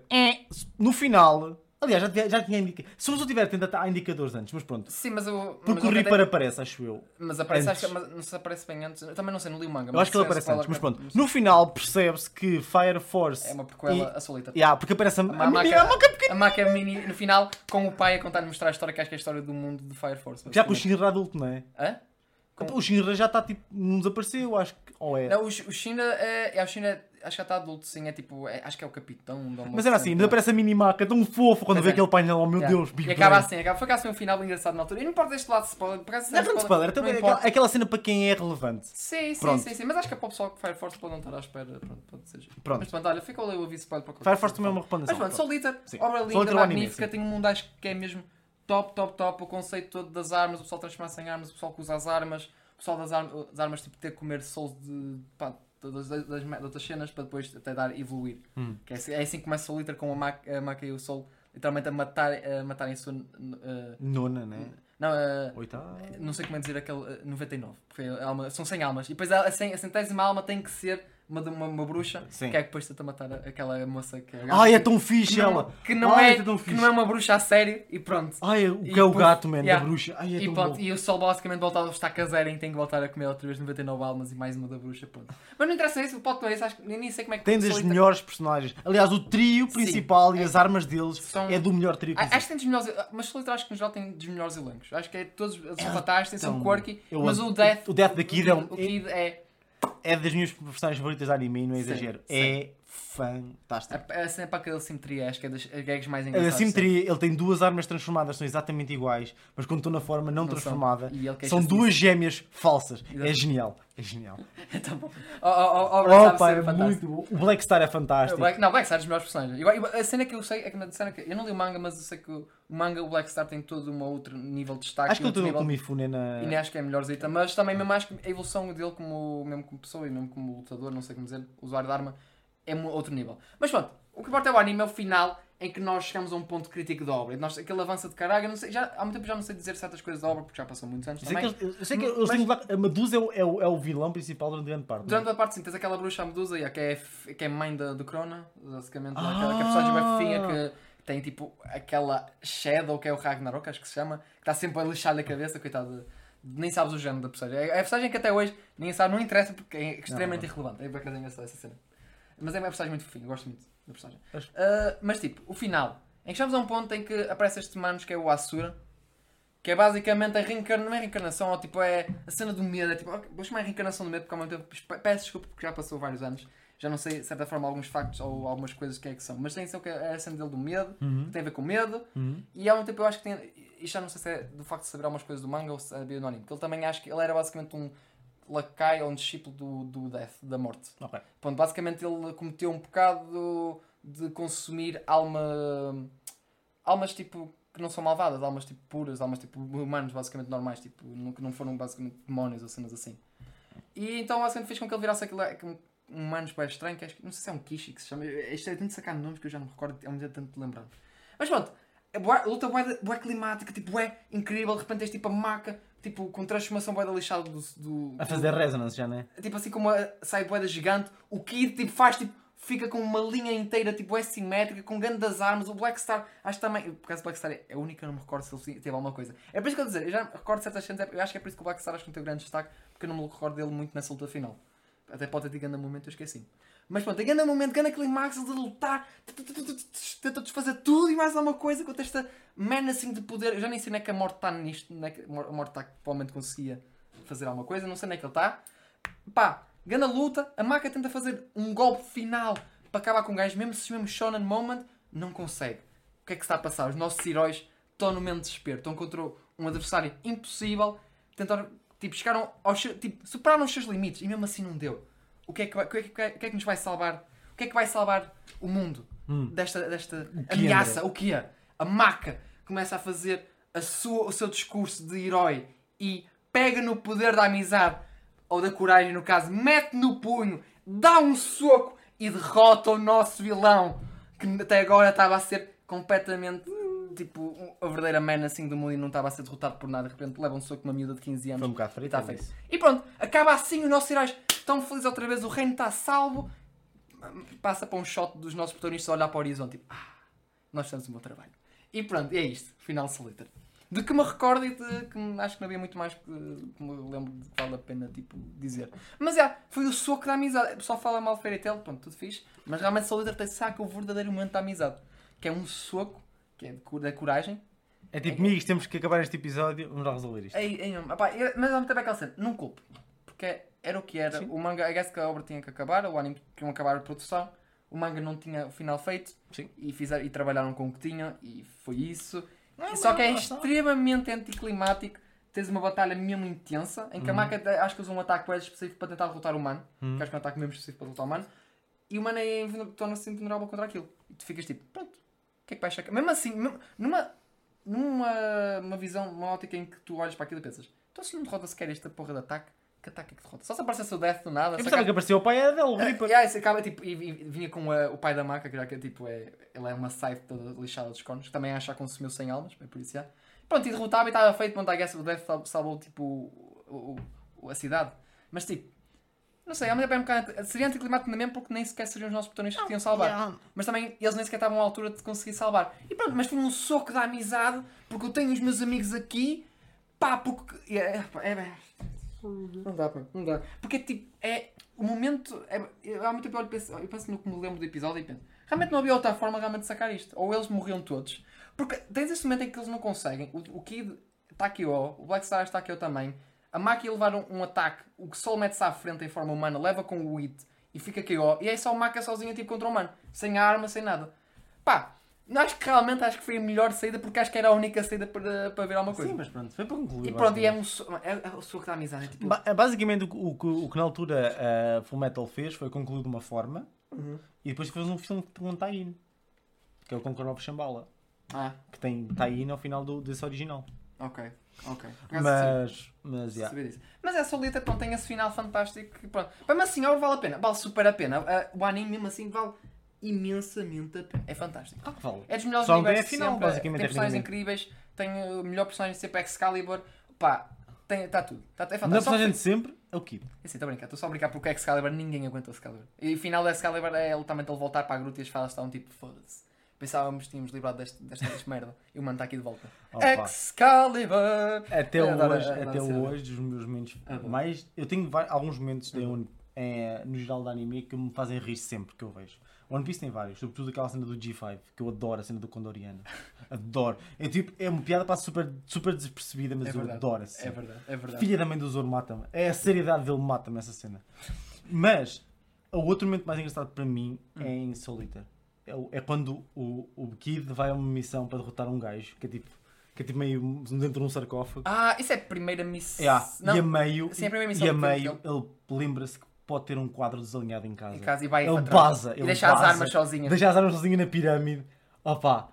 No final. Aliás, já, tinha- já tinha indicadores. Se eu tiver tentado há indicadores antes, mas pronto. Sim, mas eu. Porque mas o Reaper aparece, acho eu. Mas aparece, antes. acho que mas não se aparece bem antes. Eu também não sei, não li o manga. Eu mas acho que ele é aparece antes, mas pronto. No final percebe-se que Fire Force. É uma prequela a Solita. Yeah, porque aparece a, a, a, maca- a maca. A Maca Mini no final, com o pai a contar-lhe mostrar a história, que acho que é a história do mundo de Fire Force. Já com o. Shinra adulto, não é? Hã? Com- O Shinra já está tipo. Não desapareceu, acho que. Ou é? Não, o, o China é, é o China, acho que já está adulto, sim, é tipo, é- acho que é o capitão. uma Mas era assim, ainda aparece a minimaca tão fofo quando vê é. aquele painel, oh meu Yeah. Deus, Big E acaba assim, acaba, foi assim um final engraçado na altura. E não importa deste lado de spoiler, acaso Não é grande spoiler, também é importa. aquela, aquela cena para quem é relevante. Sim, sim, Pronto. sim, sim, mas acho que é para o pessoal que Fire Force pode não estar à espera. Pronto, pode ser. Pronto. Mas pronto, olha, fica ali o aviso spoiler para qualquer Fire Force também é uma Mas recomendação. pronto, Soul Eater, Sim. obra linda, é magnífica, tem um mundo acho que é mesmo top, top, top. O conceito todo das armas, o pessoal transformar-se em armas, o pessoal que usa as armas, o pessoal das, armas, das armas tipo, ter que comer souls de, pá, das, das, das, das outras cenas para depois até dar evoluir. Hum. Que é, assim, é assim que começa o Eater com a Maca, a Maca e o Soul literalmente a, matar, a matarem a sua. uh, Nona, né? não, uh, Oitava. não sei como é dizer aquele uh, 99, porque é alma, são 100 almas. E depois a, a centésima alma tem que ser uma, uma, uma bruxa Sim. que é que depois tenta matar aquela moça que é. Ai, é tão fixe que não, ela. que não, Ai, é, é que não é uma bruxa a sério e pronto. Ai, o E que é o depois- gato, man, yeah. da bruxa. Ai, é e, tão pronto, e o Sol basicamente volta a estar caseiro em tem que voltar a comer outra vez 99 almas e mais uma da bruxa. Pronto. Mas não interessa isso, o plot não é isso, acho que nem sei como é que Tem das melhores personagens. Aliás, o trio principal e as armas deles São- é do melhor trio Ah. Acho que tem dos melhores, mas Soul Eater acho que no geral tem dos melhores elencos. Acho que é, todos são É fantásticos, são quirky, mas o Death, o Death da Kid é um- o Kid é É das minhas personagens favoritas de anime, e não é Sim, exagero. sim. É fantástico. a, a cena para aquela simetria, acho que é das gags mais A engraçadas. simetria, ele tem duas armas transformadas, são exatamente iguais, mas quando estão na forma não, Não transformada, ele são duas gêmeas falsas. É genial. É genial. Tá bom. O, o, o, o Brad sabe Opa, ser é muito bom. O Black Star é O fantástico. Black, não, Black Star é dos melhores personagens. A cena que eu sei é que na cena que. Eu não li o manga, mas eu sei que o manga, o Black Star tem todo um outro nível de destaque. Acho que e eu outro estou com o Mifune na. E nem acho que é melhorzita, mas também mesmo acho que a evolução dele como, mesmo como pessoa e mesmo como lutador, não sei como dizer, usuário de arma, é outro nível. Mas pronto, o que importa é o anime, é o final em que nós chegamos a um ponto crítico da obra. Nós, aquele avança de caralho, eu não sei, já, há muito tempo já não sei dizer certas coisas da obra, porque já passou muitos anos Eu sei, que também. eles, eu sei que Mas- têm Black- a Medusa é o, é, o, é o vilão principal durante grande parte. não é? Durante a parte sim, tens aquela bruxa a Medusa, yeah, que, é, que é mãe da- do Crona, basicamente, Ah! aquela que é a personagem bem fofinha que tem tipo aquela Shadow, que é o Ragnarok, acho que se chama, que está sempre a lixar-lhe a cabeça, coitado. Nem sabes o género da personagem. É a personagem que até hoje nem sabe, não interessa porque é extremamente irrelevante. É por acaso engraçado essa cena. Mas é uma personagem muito fofinha, eu gosto muito da personagem. Ah, mas tipo, o final, em que chegamos a um ponto em que aparece este manos que é o Asura, que é basicamente a reencarnação, não é reencarnação, ou tipo, é a cena do medo, é tipo, vou chamar a reencarnação do medo porque ao mesmo tempo pe- peço desculpa porque já passou vários anos, já não sei de certa forma alguns factos ou algumas coisas que é que são, mas tem que ser que é a cena dele do medo, Uhum. que tem a ver com medo, Uhum. e ao mesmo tempo eu acho que tem, isto já não sei se é do facto de saber algumas coisas do manga ou se sabia do anime, porque ele também acho que ele era basicamente um lacai ou um discípulo do, do Death, da morte. Ok. Pronto, basicamente ele cometeu um pecado de consumir alma. almas tipo. que não são malvadas, almas tipo puras, almas tipo humanos basicamente normais, tipo, que não foram basicamente demónios ou cenas assim. E então basicamente fez com que ele virasse aquilo. um um humanos bem estranho, que acho que não sei se é um Kishi que se chama. Isto é tanto sacar nomes que eu já não me recordo, é um dia tanto de lembrar. Mas pronto, bué- a luta bué, bué climática, tipo, é incrível, de repente tens tipo a maca, tipo, com transformação bué da lixada do, do, A fazer resonance já, não é? tipo assim como a sai boeda gigante, o Kid tipo, faz tipo, fica com uma linha inteira tipo é simétrica, com grandes armas, o Black Star, acho que também, por causa do Black Star é a única, eu não me recordo se ele teve alguma coisa. É por isso que eu estou a dizer, eu já recordo certas cenas, eu acho que é por isso que o Black Star acho que não teve grande destaque, porque eu não me recordo dele muito nessa luta final. Até pode ter grande momento, eu esqueci. Mas pronto, tem grande momento, grande climax, ele de lutar, tenta desfazer tudo e mais alguma coisa com esta menacing de poder. Eu já nem sei onde é que a morte está nisto, onde é que a morte está provavelmente conseguia fazer alguma coisa, não sei onde é que ele está. Pá, gana luta, a maca tenta fazer um golpe final para acabar com o gajo, mesmo se mesmo shonen moment, não consegue. O que é que está a passar? Os nossos heróis estão no de desespero, estão contra um adversário impossível, tentaram, tipo, chegaram aos tipo, superaram os seus limites e mesmo assim não deu. O que é que, vai- o que, é que, o que é que nos vai salvar? O que é que vai salvar o mundo Hum. desta, desta que, ameaça? André? O que é? A maca começa a fazer a sua, o seu discurso de herói e pega no poder da amizade ou da coragem, no caso, mete no punho, dá um soco e derrota o nosso vilão que até agora estava a ser completamente tipo a verdadeira man assim do mundo e não estava a ser derrotado por nada. De repente leva um soco de uma miúda de 15 anos Foi um bocado frito. está feito. E pronto, acaba assim, os nossos heróis estão felizes outra vez, o reino está salvo. Passa para um shot dos nossos protagonistas a olhar para o horizonte, tipo, ah, nós fizemos um bom trabalho. E pronto, é isto, final Solitaire. De que me recordo e de que acho que não havia muito mais que, que me lembro de que vale a pena tipo, dizer. Mas é, foi o soco da amizade. O pessoal fala mal de Fairy Tail, pronto, tudo fixe. Mas realmente Solitaire tem saca o verdadeiro momento da amizade. Que é um soco, que é de da coragem, É tipo, amigos, temos que acabar este episódio, vamos lá resolver isto. Ei, ei, opá, eu- mas ao mesmo tempo é aquela cena, não culpo. Porque era o que era. Sim. O manga, I guess que a obra tinha que acabar, o anime tinha que acabar a produção. O manga não tinha o final feito. Sim. E, fizeram, e trabalharam com o que tinham e foi isso. Não, Só que é está. extremamente anticlimático. Tens uma batalha mesmo intensa em que a Uhum. Até- acho que usa um ataque mais específico para tentar derrotar o humano. Uhum. Que acho que é um ataque mesmo específico para derrotar o humano. E o humano é torna-se invulnerável contra aquilo. E tu ficas tipo, pronto, que é que vais sacar? Mesmo assim, numa, numa uma visão, uma ótica em que tu olhas para aquilo e pensas, então se não derrota sequer esta porra de ataque, que ataque é que derrota? Só se aparecesse o Death do nada, Eu pensava que apareceu o pai dele, o ah, Reaper. yeah, isso acaba, tipo, e, e vinha com a- o pai da maca, que já que tipo, é, ele é uma scythe toda lixada dos cornos, que também acha que consumiu 100 almas, é por isso. Pronto, e derrotava e estava feito, pronto, I guess o Death sal- salvou tipo o, o- a cidade. Mas tipo, não sei, ao mesmo tempo é um bocado- seria anticlimático mesmo porque nem sequer seriam os nossos protagonistas que tinham salvar. Yeah. Mas também eles nem sequer estavam à altura de conseguir salvar. E pronto, mas foi um soco da amizade, porque eu tenho os meus amigos aqui, pá, porque. É, é, é, não dá, pá, não dá. Porque tipo, é. O momento. É, eu, há muito tempo eu penso, eu penso no que me lembro do episódio e penso. Realmente não havia outra forma realmente de sacar isto. Ou eles morriam todos. Porque tens esse momento em que eles não conseguem. O, o Kid está aqui, ó. O Black Star está aqui ó também. A Maki ia levar um, um ataque. O que só mete-se à frente em forma humana, leva com o It e fica ó. E aí só o Maki sozinho tipo contra o humano. Sem arma, sem nada. Pá, acho que realmente acho que foi a melhor saída porque acho que era a única saída para, para ver alguma coisa. Sim, mas pronto, foi para concluir. E pronto, e é, um é, é o soco da amizade. É tipo. Ba- Basicamente, o, que- o, o que na altura a Full Metal fez foi concluir de uma forma Uhum. e depois fez um filme com um tie-in, que é o Conqueror Shambhala, Ah, que tem tie-in ao final do, desse original. ok. Ok. Mas, mas, yeah. Mas é solita, pronto, tem esse final fantástico. que Pronto. Mas assim, a obra vale a pena. Vale super a pena. Ah, O anime mesmo assim vale imensamente a pena. É fantástico. Ah, vale. É dos melhores Só universos a final, sempre. basicamente, Tem é personagens incríveis. Tem o melhor personagem sempre Excalibur. Pá, está tudo. Tá, é melhor fantástico. Só personagem de sempre é o Kid. Assim, estou a brincar, estou só a brincar porque Excalibur ninguém aguenta o Excalibur. E o final do Excalibur é literalmente ele voltar para a gruta e as falas estavam tipo, foda-se. Pensávamos que tínhamos livrado desta desta merda. E o mano está aqui de volta. Opa. Excalibur! Até hoje, adoro até hoje, dos meus momentos Adoro. mais. Eu tenho vai- alguns momentos de um é, no geral da anime que me fazem rir sempre que eu vejo. One Piece tem vários, sobretudo aquela cena do G5, que eu adoro, a cena do Condoriano. adoro. É tipo, é uma piada para super, super despercebida, mas É eu adoro essa É verdade, é verdade. Filha da mãe do Zoro mata-me. É a seriedade dele mata-me essa cena. Mas o outro momento mais engraçado para mim Hum. é em Solitaire. É, é quando o, o Kid vai a uma missão para derrotar um gajo que é tipo, que é tipo meio dentro de um sarcófago. Ah, isso é a primeira missão. Yeah, Não, e a meio, sim, a primeira missão e a meio ele lembra-se que pode ter um quadro desalinhado em casa. em casa e vai Ele baza, E ele deixa as baza. armas sozinhas. Deixa as armas sozinho na pirâmide. Opa.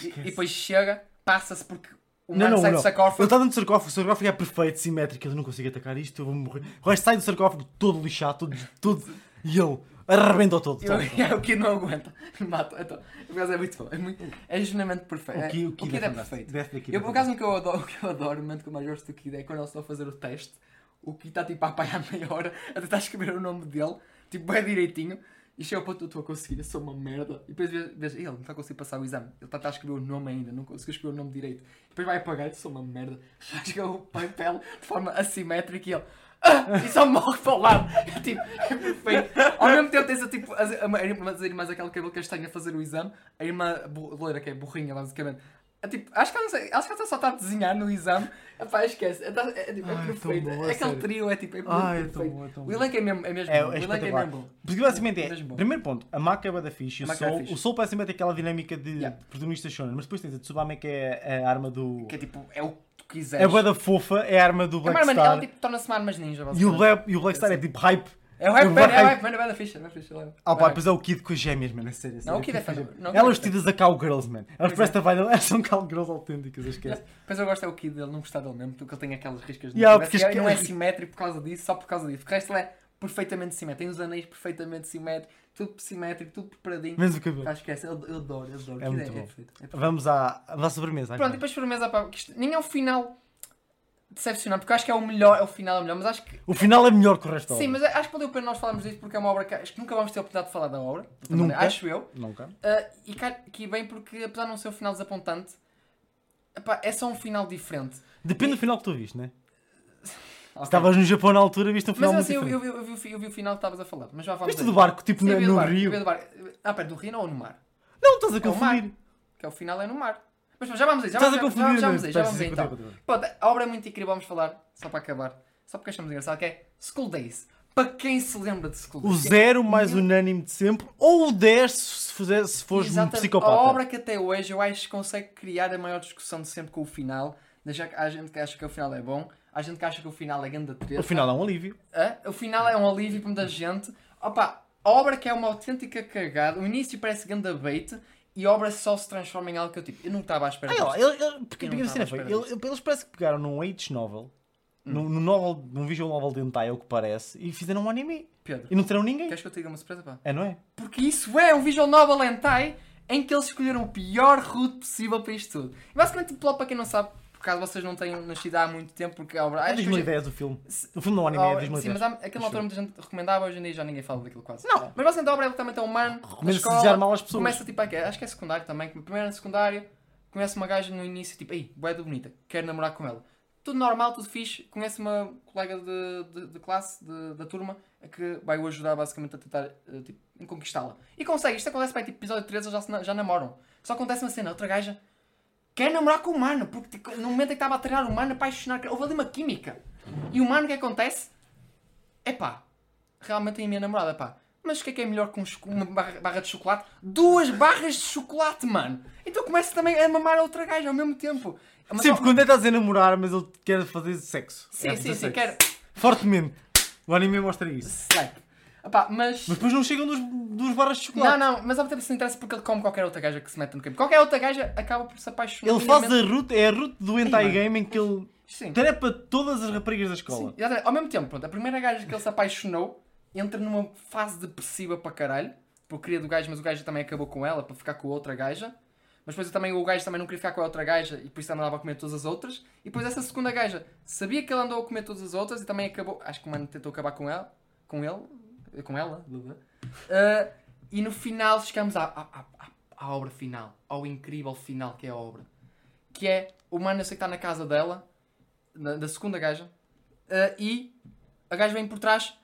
E, e depois chega, passa-se porque o Não, não, sai não. do Ele sarcófago. está dentro do sarcófago, o sarcófago é perfeito, simétrico, eu não consigo atacar isto, eu vou morrer. O resto sai do sarcófago todo lixado, todo, todo e ele arrebentou todo. Eu, o Kid não aguenta. Mata. Então, por acaso é muito bom. É, muito, é genuinamente perfeito. O Kid- o o Kid Kid é é, fantástico. perfeito. Eu, por acaso, o que eu adoro, o que eu adoro, o momento que eu mais gosto do Kid é quando eles estão a fazer o teste. O Kid está tipo a apanhar meia hora a tentar escrever o nome dele, tipo, bem direitinho. E chega ao ponto, eu estou a conseguir, eu sou uma merda. E depois vês, ele não está a conseguir passar o exame. Ele está a escrever o nome ainda, não conseguiu escrever o nome direito. Depois vai apagar, eu sou uma merda. Chega o papel de forma assimétrica e ele. Ah! E só morre para o lado. É tipo, é perfeito. Ao mesmo tempo tens a, tipo, a, a, a irmã das irmãs, aquele cabelo castanho a fazer o exame. A irmã loira, que é burrinha, basicamente. É, tipo, acho que ela, acho que ela só está a desenhar no exame. Epá, esquece. É, é, é, tipo, é Ai, é perfeito. Aquele sério. trio é tipo, é Ai, é tão perfeito. é tão o elenco é mesmo, é mesmo É, é o elenco é mesmo bom. Porque basicamente é, primeiro ponto, a Maka é da fixe, e o é Soul, fixe. o Soul parece ter aquela dinâmica de Yeah. protagonista shonen, mas depois tens a Tsubame que é a arma do... Que é tipo, é o que quiseres. É bué da fofa, é a arma do É Black Star, ela tipo, torna-se uma armas ninja, e, o. Black, e o Black Star é tipo hype. É o hype man, é o hype- hype man, é da ficha, é da ficha. é Ah pá, depois é o Kid com as gêmeas, mano, é sério. é Não, o Kid é fã- Elas é vestidas a cowgirls, man. Elas parecem vai elas são cowgirls autênticas, esqueço. Depois eu gosto é o Kid dele, não gostar dele mesmo, porque ele tem aquelas riscas Yeah, cabeça, porque e não é simétrico por causa disso, só por causa disso. Porque o resto ele é perfeitamente simétrico, tem os anéis perfeitamente simétricos, tudo simétrico, tudo preparadinho. Menos o cabelo. Ah, esquece, eu, eu adoro, eu adoro. É muito bom. perfeito, é perfeito. Vamos à, à sobremesa. Pronto, e depois firmeza, pá, que isto nem é o final decepcionante, porque eu acho que é o melhor, é o final é o melhor, mas acho que. O final é melhor que o resto da Sim, obra. mas acho que valeu a pena nós falarmos disto porque é uma obra que acho que nunca vamos ter a oportunidade de falar da obra. Nunca. maneira, Acho eu. Nunca. Ah, e aqui bem porque, apesar de não ser um final desapontante, epá, é só um final diferente. Depende do final que tu viste, né? Ok. Estavas no Japão na altura, viste um Mas final muito assim, eu, eu, vi- eu, vi, o eu vi o final que estavas a falar. Mas já vamos Viste a do barco, tipo Sim, no rio. Ah, perto do rio ou no mar? Não, estás a É o confundir. Que é o final é no mar. Mas já vamos aí, já, Estás a vamos, já, confundir. já vamos né? aí, já vamos aí então. a obra é muito incrível, vamos falar, só para acabar, só porque achamos engraçado, que é School Days. Para quem se lembra de School O Days? zero mais unânime de sempre, ou o 10 se, fizer, se fores um Exatamente. psicopata. A obra que até hoje eu acho que consegue criar a maior discussão de sempre com o final. Já que há gente que acha que o final é bom, há gente que acha que o final é grande treta. O final é um alívio. Hã? O final é um alívio para muita gente. Opa, a obra que é uma autêntica cagada. O início parece ganda bait e a obra só se transforma em algo que eu tipo. Eu não estava à espera Ah, porque Eu porque não a cena estava à foi, ele- eles parece que pegaram num H novel, Hum. num, num novel, num visual novel de hentai, é o que parece, e fizeram um anime. Pedro, E não terão ninguém. queres que eu te diga uma surpresa? Pá? É, não é? Porque isso é um visual novel hentai em que eles escolheram o pior route possível para isto tudo. E basicamente, o plot, para quem não sabe, por caso vocês não tenham nascido há muito tempo, porque a obra. É acho que hoje- 2010 o filme. O filme não é anime, é Oh, 2010. Sim, mas há, aquela altura muita gente recomendava, hoje em dia já ninguém fala daquilo quase. Não. Mas basicamente a obra é literalmente é um humano, Recomenda-se escola, desejar mal às pessoas. começa tipo, acho que é secundário também, primeiro ano secundário, conhece uma gaja no início, tipo, ei, bué de bonita, quero namorar com ela. Tudo normal, tudo fixe, conhece uma colega de, de, de classe, de- da turma, que vai o ajudar basicamente a tentar eh, tipo, conquistá-la. E consegue, isto acontece para tipo, episódio 13, eles já, já namoram. Só acontece uma cena, outra gaja quer namorar com o humano, porque tipo, no momento em que estava a treinar o humano, apaixonar, houve ali uma química. E o humano, o que acontece? É pá, realmente é a minha namorada, pá. Mas o que é que é melhor que um uma barra, barra de chocolate? Duas barras de chocolate, mano! Então começa também a mamar a outra gaja ao mesmo tempo. Mas, Sempre quando ele está a namorar, mas ele quer fazer sexo. Sim, É sim, sim, sexo. quero. Fortemente. O anime mostra isso. Slap. Epá, mas. Mas depois não chegam dos, dos barras de chocolate. Não, não, mas ao mesmo tempo não interessa porque ele come qualquer outra gaja que se mete no campo. Qualquer outra gaja acaba por se apaixonar. Ele faz a route, é a route do hentai game em que ele Sim. trepa todas as raparigas da escola. Sim, exatamente. Ao mesmo tempo, pronto, a primeira gaja que ele se apaixonou entra numa fase depressiva para caralho, porque queria do gajo, mas o gajo também acabou com ela para ficar com a outra gaja. Mas depois também, o gajo também não queria ficar com a outra gaja e por isso andava a comer todas as outras. E depois essa segunda gaja sabia que ele andou a comer todas as outras e também acabou. Acho que o mano tentou acabar com ela. Com ele. Com ela. Ah, e no final chegamos à, à, à, à- obra final. Ao incrível final que é a obra. Que é o sei que está na casa dela, na- da segunda gaja, ah, e a gaja vem por trás,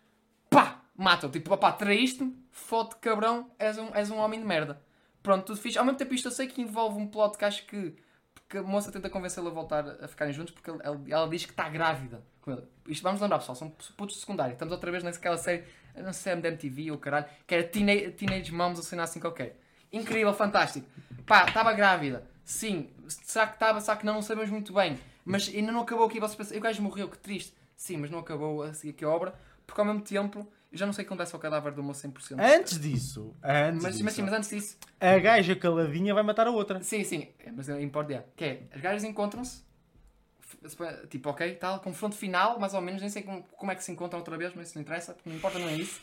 pá! matam. Tipo, opá, traíste-me, foda cabrão, és um, és um homem de merda. Pronto, tudo fixe. Ao mesmo tempo, isto eu sei que envolve um plot que acho que. Porque a moça tenta convencê-la a voltar a ficarem juntos porque ela, ela diz que está grávida com ele. Isto vamos lembrar, pessoal, são putos secundários. Estamos outra vez naquela série, não sei, da MTV ou caralho, que era Teenage, Teenage Moms ou sei lá assim qualquer. Incrível, fantástico. Pá, estava grávida. Sim, será que estava, será que não, não sabemos muito bem. Mas ainda não acabou aqui, vocês pensam, o gajo morreu, que triste. Sim, mas não acabou assim aqui a obra, porque ao mesmo tempo, eu já não sei o que acontece ao cadáver do moço 100%. Antes disso, antes mas, disso, mas sim, mas antes disso, a gaja caladinha vai matar a outra. Sim, sim, é, mas importa é, que é, as gajas encontram-se, tipo, ok, tal, confronto final, mais ou menos, nem sei como, como é que se encontram outra vez, mas isso não interessa, porque não importa, não é isso.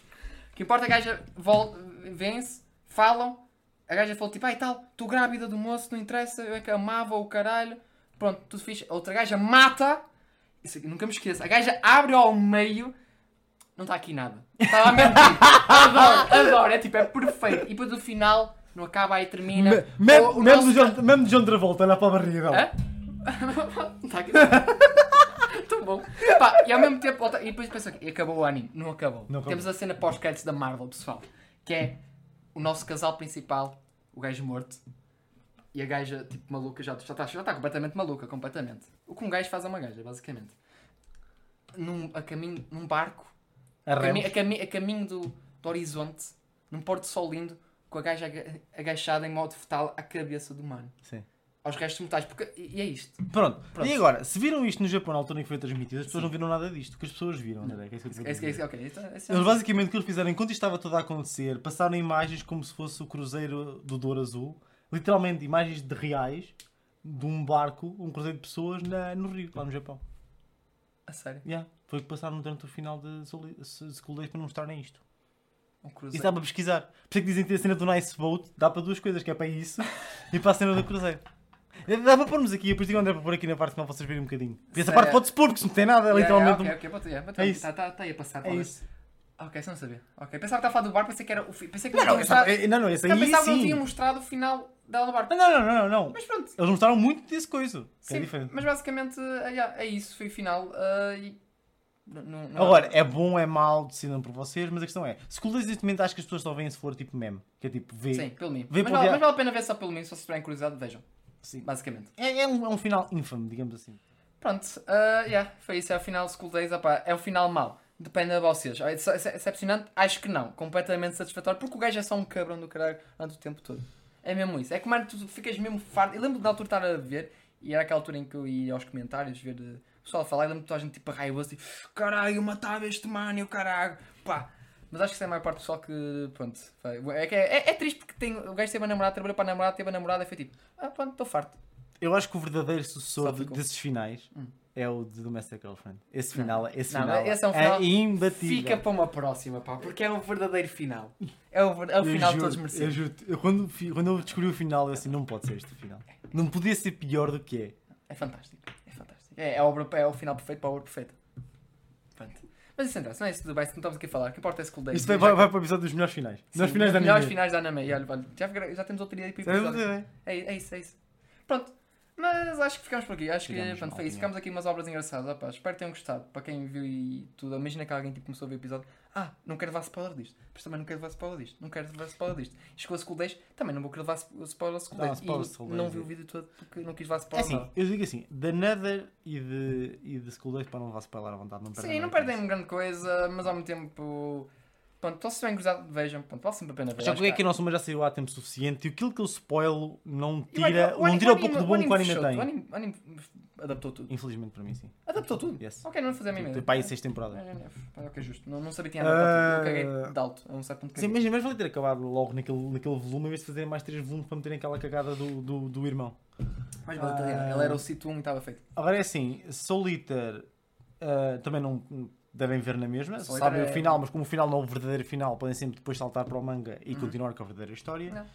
O que importa é a gaja volta, vence, falam, a gaja falou tipo, ai tal, estou grávida do moço, não interessa, eu é que amava o caralho, pronto, tudo fixe. A outra gaja mata, isso aqui, nunca me esqueço, a gaja abre ao meio, não está aqui nada. Estava a mentir. adoro, adoro, é tipo, é perfeito. E depois do final, não acaba aí, termina. Me- o mesmo nosso- de John- mesmo de John Travolta, olha para a barriga dela. Hã? Está aqui. Tão bom. Pá, e ao mesmo tempo, e depois pensa que acabou o anime. Não acabou. Não acabou. Temos a cena pós-créditos da Marvel, pessoal. Que é o nosso casal principal, o gajo morto. E a gaja, tipo, maluca, já está já tá, já tá completamente maluca, completamente. O que um gajo faz a uma gaja, basicamente. Num, a caminho, num barco, A cami a, cami a caminho do, do horizonte, num pôr de sol lindo, com a gaja aga- agachada em modo fetal à cabeça do mano. Sim. Aos restos mortais. Porque, e é isto. Pronto. Pronto. E agora, se viram isto no Japão na altura em que foi transmitido, as pessoas não viram nada disto. O que as pessoas viram, André? É isso que eu vou É que- é dizer. isso, ok. Isso, isso, Eles basicamente o que eles fizeram, enquanto isto estava tudo a acontecer, passaram imagens como se fosse o cruzeiro do Douro Azul. Literalmente imagens de reais de um barco, um cruzeiro de pessoas na- no Rio, lá no Japão. A sério. Yeah. Foi o que passaram durante o final de School Days para não mostrarem isto. Um E cruzeiro. dá para pesquisar. Por isso é que dizem que a cena do Nice Boat, dá para duas coisas, que é para isso e para a cena do cruzeiro. Dá para pormos aqui, depois digo André para pôr aqui na parte final para vocês verem um bocadinho. E essa parte pode-se pôr, porque se não tem nada, é literalmente ok, ok, bota- yeah, bota- É isso. Tá, tá, tá aí a passar. É isso. Ok, isso não sabia. Ok, pensava que estava a falar do bar, pensei que era o fi- Pensei que Não, não, mostrado. esse, não, não, esse Eu aí pensava que não sim. tinha mostrado o final dela no bar. Não, não, não, não. Mas pronto. Eles mostraram muito desse coisa. que Sim, é diferente. mas basicamente ah, é isso, foi o final. ah, Agora, é bom, é mau, decidam por vocês, mas a questão é, neste momento acho que as pessoas só veem se for tipo meme. Que é tipo, vê. Sim, pelo mim. Mas vale, odiar. mas vale a pena ver só pelo mim, se vocês tiverem curiosidade, vejam. Sim. Basicamente. É, é um, é um final infame, digamos assim. Pronto, ah, yeah, foi isso, é o final School Days. opá, é o final mau. Depende de vocês. É dece- é decepcionante? Acho que não. Completamente satisfatório, porque o gajo é só um cabrão do caralho durante o tempo todo. É mesmo isso. É que, mano, tu ficas mesmo farto. Eu lembro da altura de estar a ver, e era aquela altura em que eu ia aos comentários ver eh, o pessoal a falar, e lembro de toda a gente tipo raivoso, tipo, caralho, matava este mano, o caralho, pá. Mas acho que isso é a maior parte do pessoal que, pronto, é, que é, é, é triste porque tem, o gajo teve a namorada, trabalhou para a namorada, teve a namorada e foi tipo, ah, pronto, estou farto. Eu acho que o verdadeiro sucessor desses finais Hum. é o de Domestic Girlfriend. Esse Não. final, esse Não, final, esse é um final- imbatível. Fica para uma próxima, pá, porque é o verdadeiro final. É o, é o Eu final que todos Eu merecemos. juro, eu quando, quando eu descobri o final, eu assim, não pode ser este o final. Não podia ser pior do que é. É fantástico, é fantástico. É, é, a obra, é o final perfeito para a obra perfeita. Pronto. Mas isso não é isso do Best, não estamos aqui a falar. O que importa é School Days. Isto vai, vai, vai para o episódio dos melhores finais. Melhores finais da melhores anime. finais da anime. E olha, olha, já, já temos outro dia para o episódio. É, é isso, é isso. Pronto. Mas acho que ficamos por aqui. Acho que pronto, foi isso. Ficamos aqui umas obras engraçadas. Opá, espero que tenham gostado. Para quem viu e tudo. Imagina que alguém tipo, começou a ver o episódio. Ah, não quero levar spoiler disto. Mas também não quero levar spoiler disto. Não quero levar spoiler disto. E chegou a School Days. Também não vou querer levar sp- spoiler a School Não, Days. spoiler e School não Days, vi é. o vídeo todo porque não quis levar É spoiler. assim, eu digo assim, da Nether e de, e de School Days para não levar spoiler à vontade. Não perdem Sim, não nada com perdem grande coisa, mas ao mesmo tempo. Pronto, se estiverem curiosidade, vejam. Pronto, vale sempre a pena ver. Já acho que é que que a nossa uma já saiu há tempo suficiente e aquilo que eu spoilo não o tira, o não tira o o pouco de bom que o anime tem. O anime, o anime adaptou tudo. Infelizmente para mim, sim. Adaptou tudo? Yes. Ok, não fazer a Tem ideia. para aí seis temporadas. É, é, é, ok, justo. Não, não sabia que tinha adaptado tudo. Eu caguei de alto. A um certo ponto Sim, mas, mas vai ter acabado logo naquele, naquele volume, em vez de fazer mais três volumes para meterem aquela cagada do, do, do irmão. Mas vale pena. Ah. Ele era o sítio 1 e estava feito. Agora é assim, Soul Eater ah, também não devem ver na mesma, Soul sabem o é- final, mas como o final não é o verdadeiro final, podem sempre depois saltar para o manga e Uhum. continuar com a verdadeira história. Não.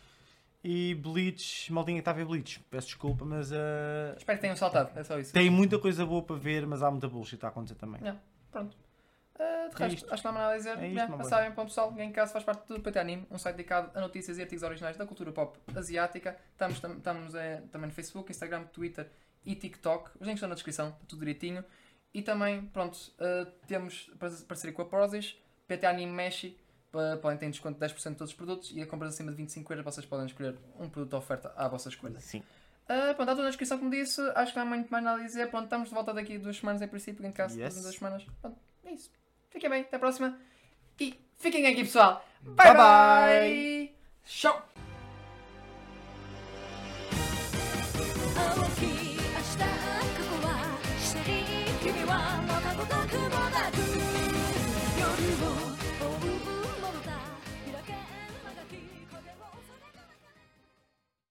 E Bleach, maldinha que está a ver Bleach, peço desculpa, mas ah, Espero que tenham saltado. É só isso. tem muita coisa boa para ver, mas há muita bullshit a acontecer também. Não. Pronto. Ah, de É resto, isto. acho que não há nada a dizer. É isto, boy. sabem, bom pessoal, quem em casa faz parte do PT Anime, um site dedicado a notícias e artigos originais da cultura pop asiática. Estamos, tam- estamos eh, também no Facebook, Instagram, Twitter e TikTok. Os links estão na descrição, está tudo direitinho. E também, pronto, eh, temos par- parceria com a Prozis PT Anime Meshi, podem ter desconto de 10% de todos os produtos e a compra acima de 25 euros vocês podem escolher um produto de oferta à vossa escolha. Sim. Ah, pronto, está tudo na descrição, como disse. Acho que não há muito mais nada a dizer. Pronto, estamos de volta daqui a duas semanas, em princípio. Em caso Yes. de duas semanas. Pronto, é isso. Fiquem bem, até a próxima. E fiquem aqui, pessoal. Bye Bye, bye. bye. Tchau.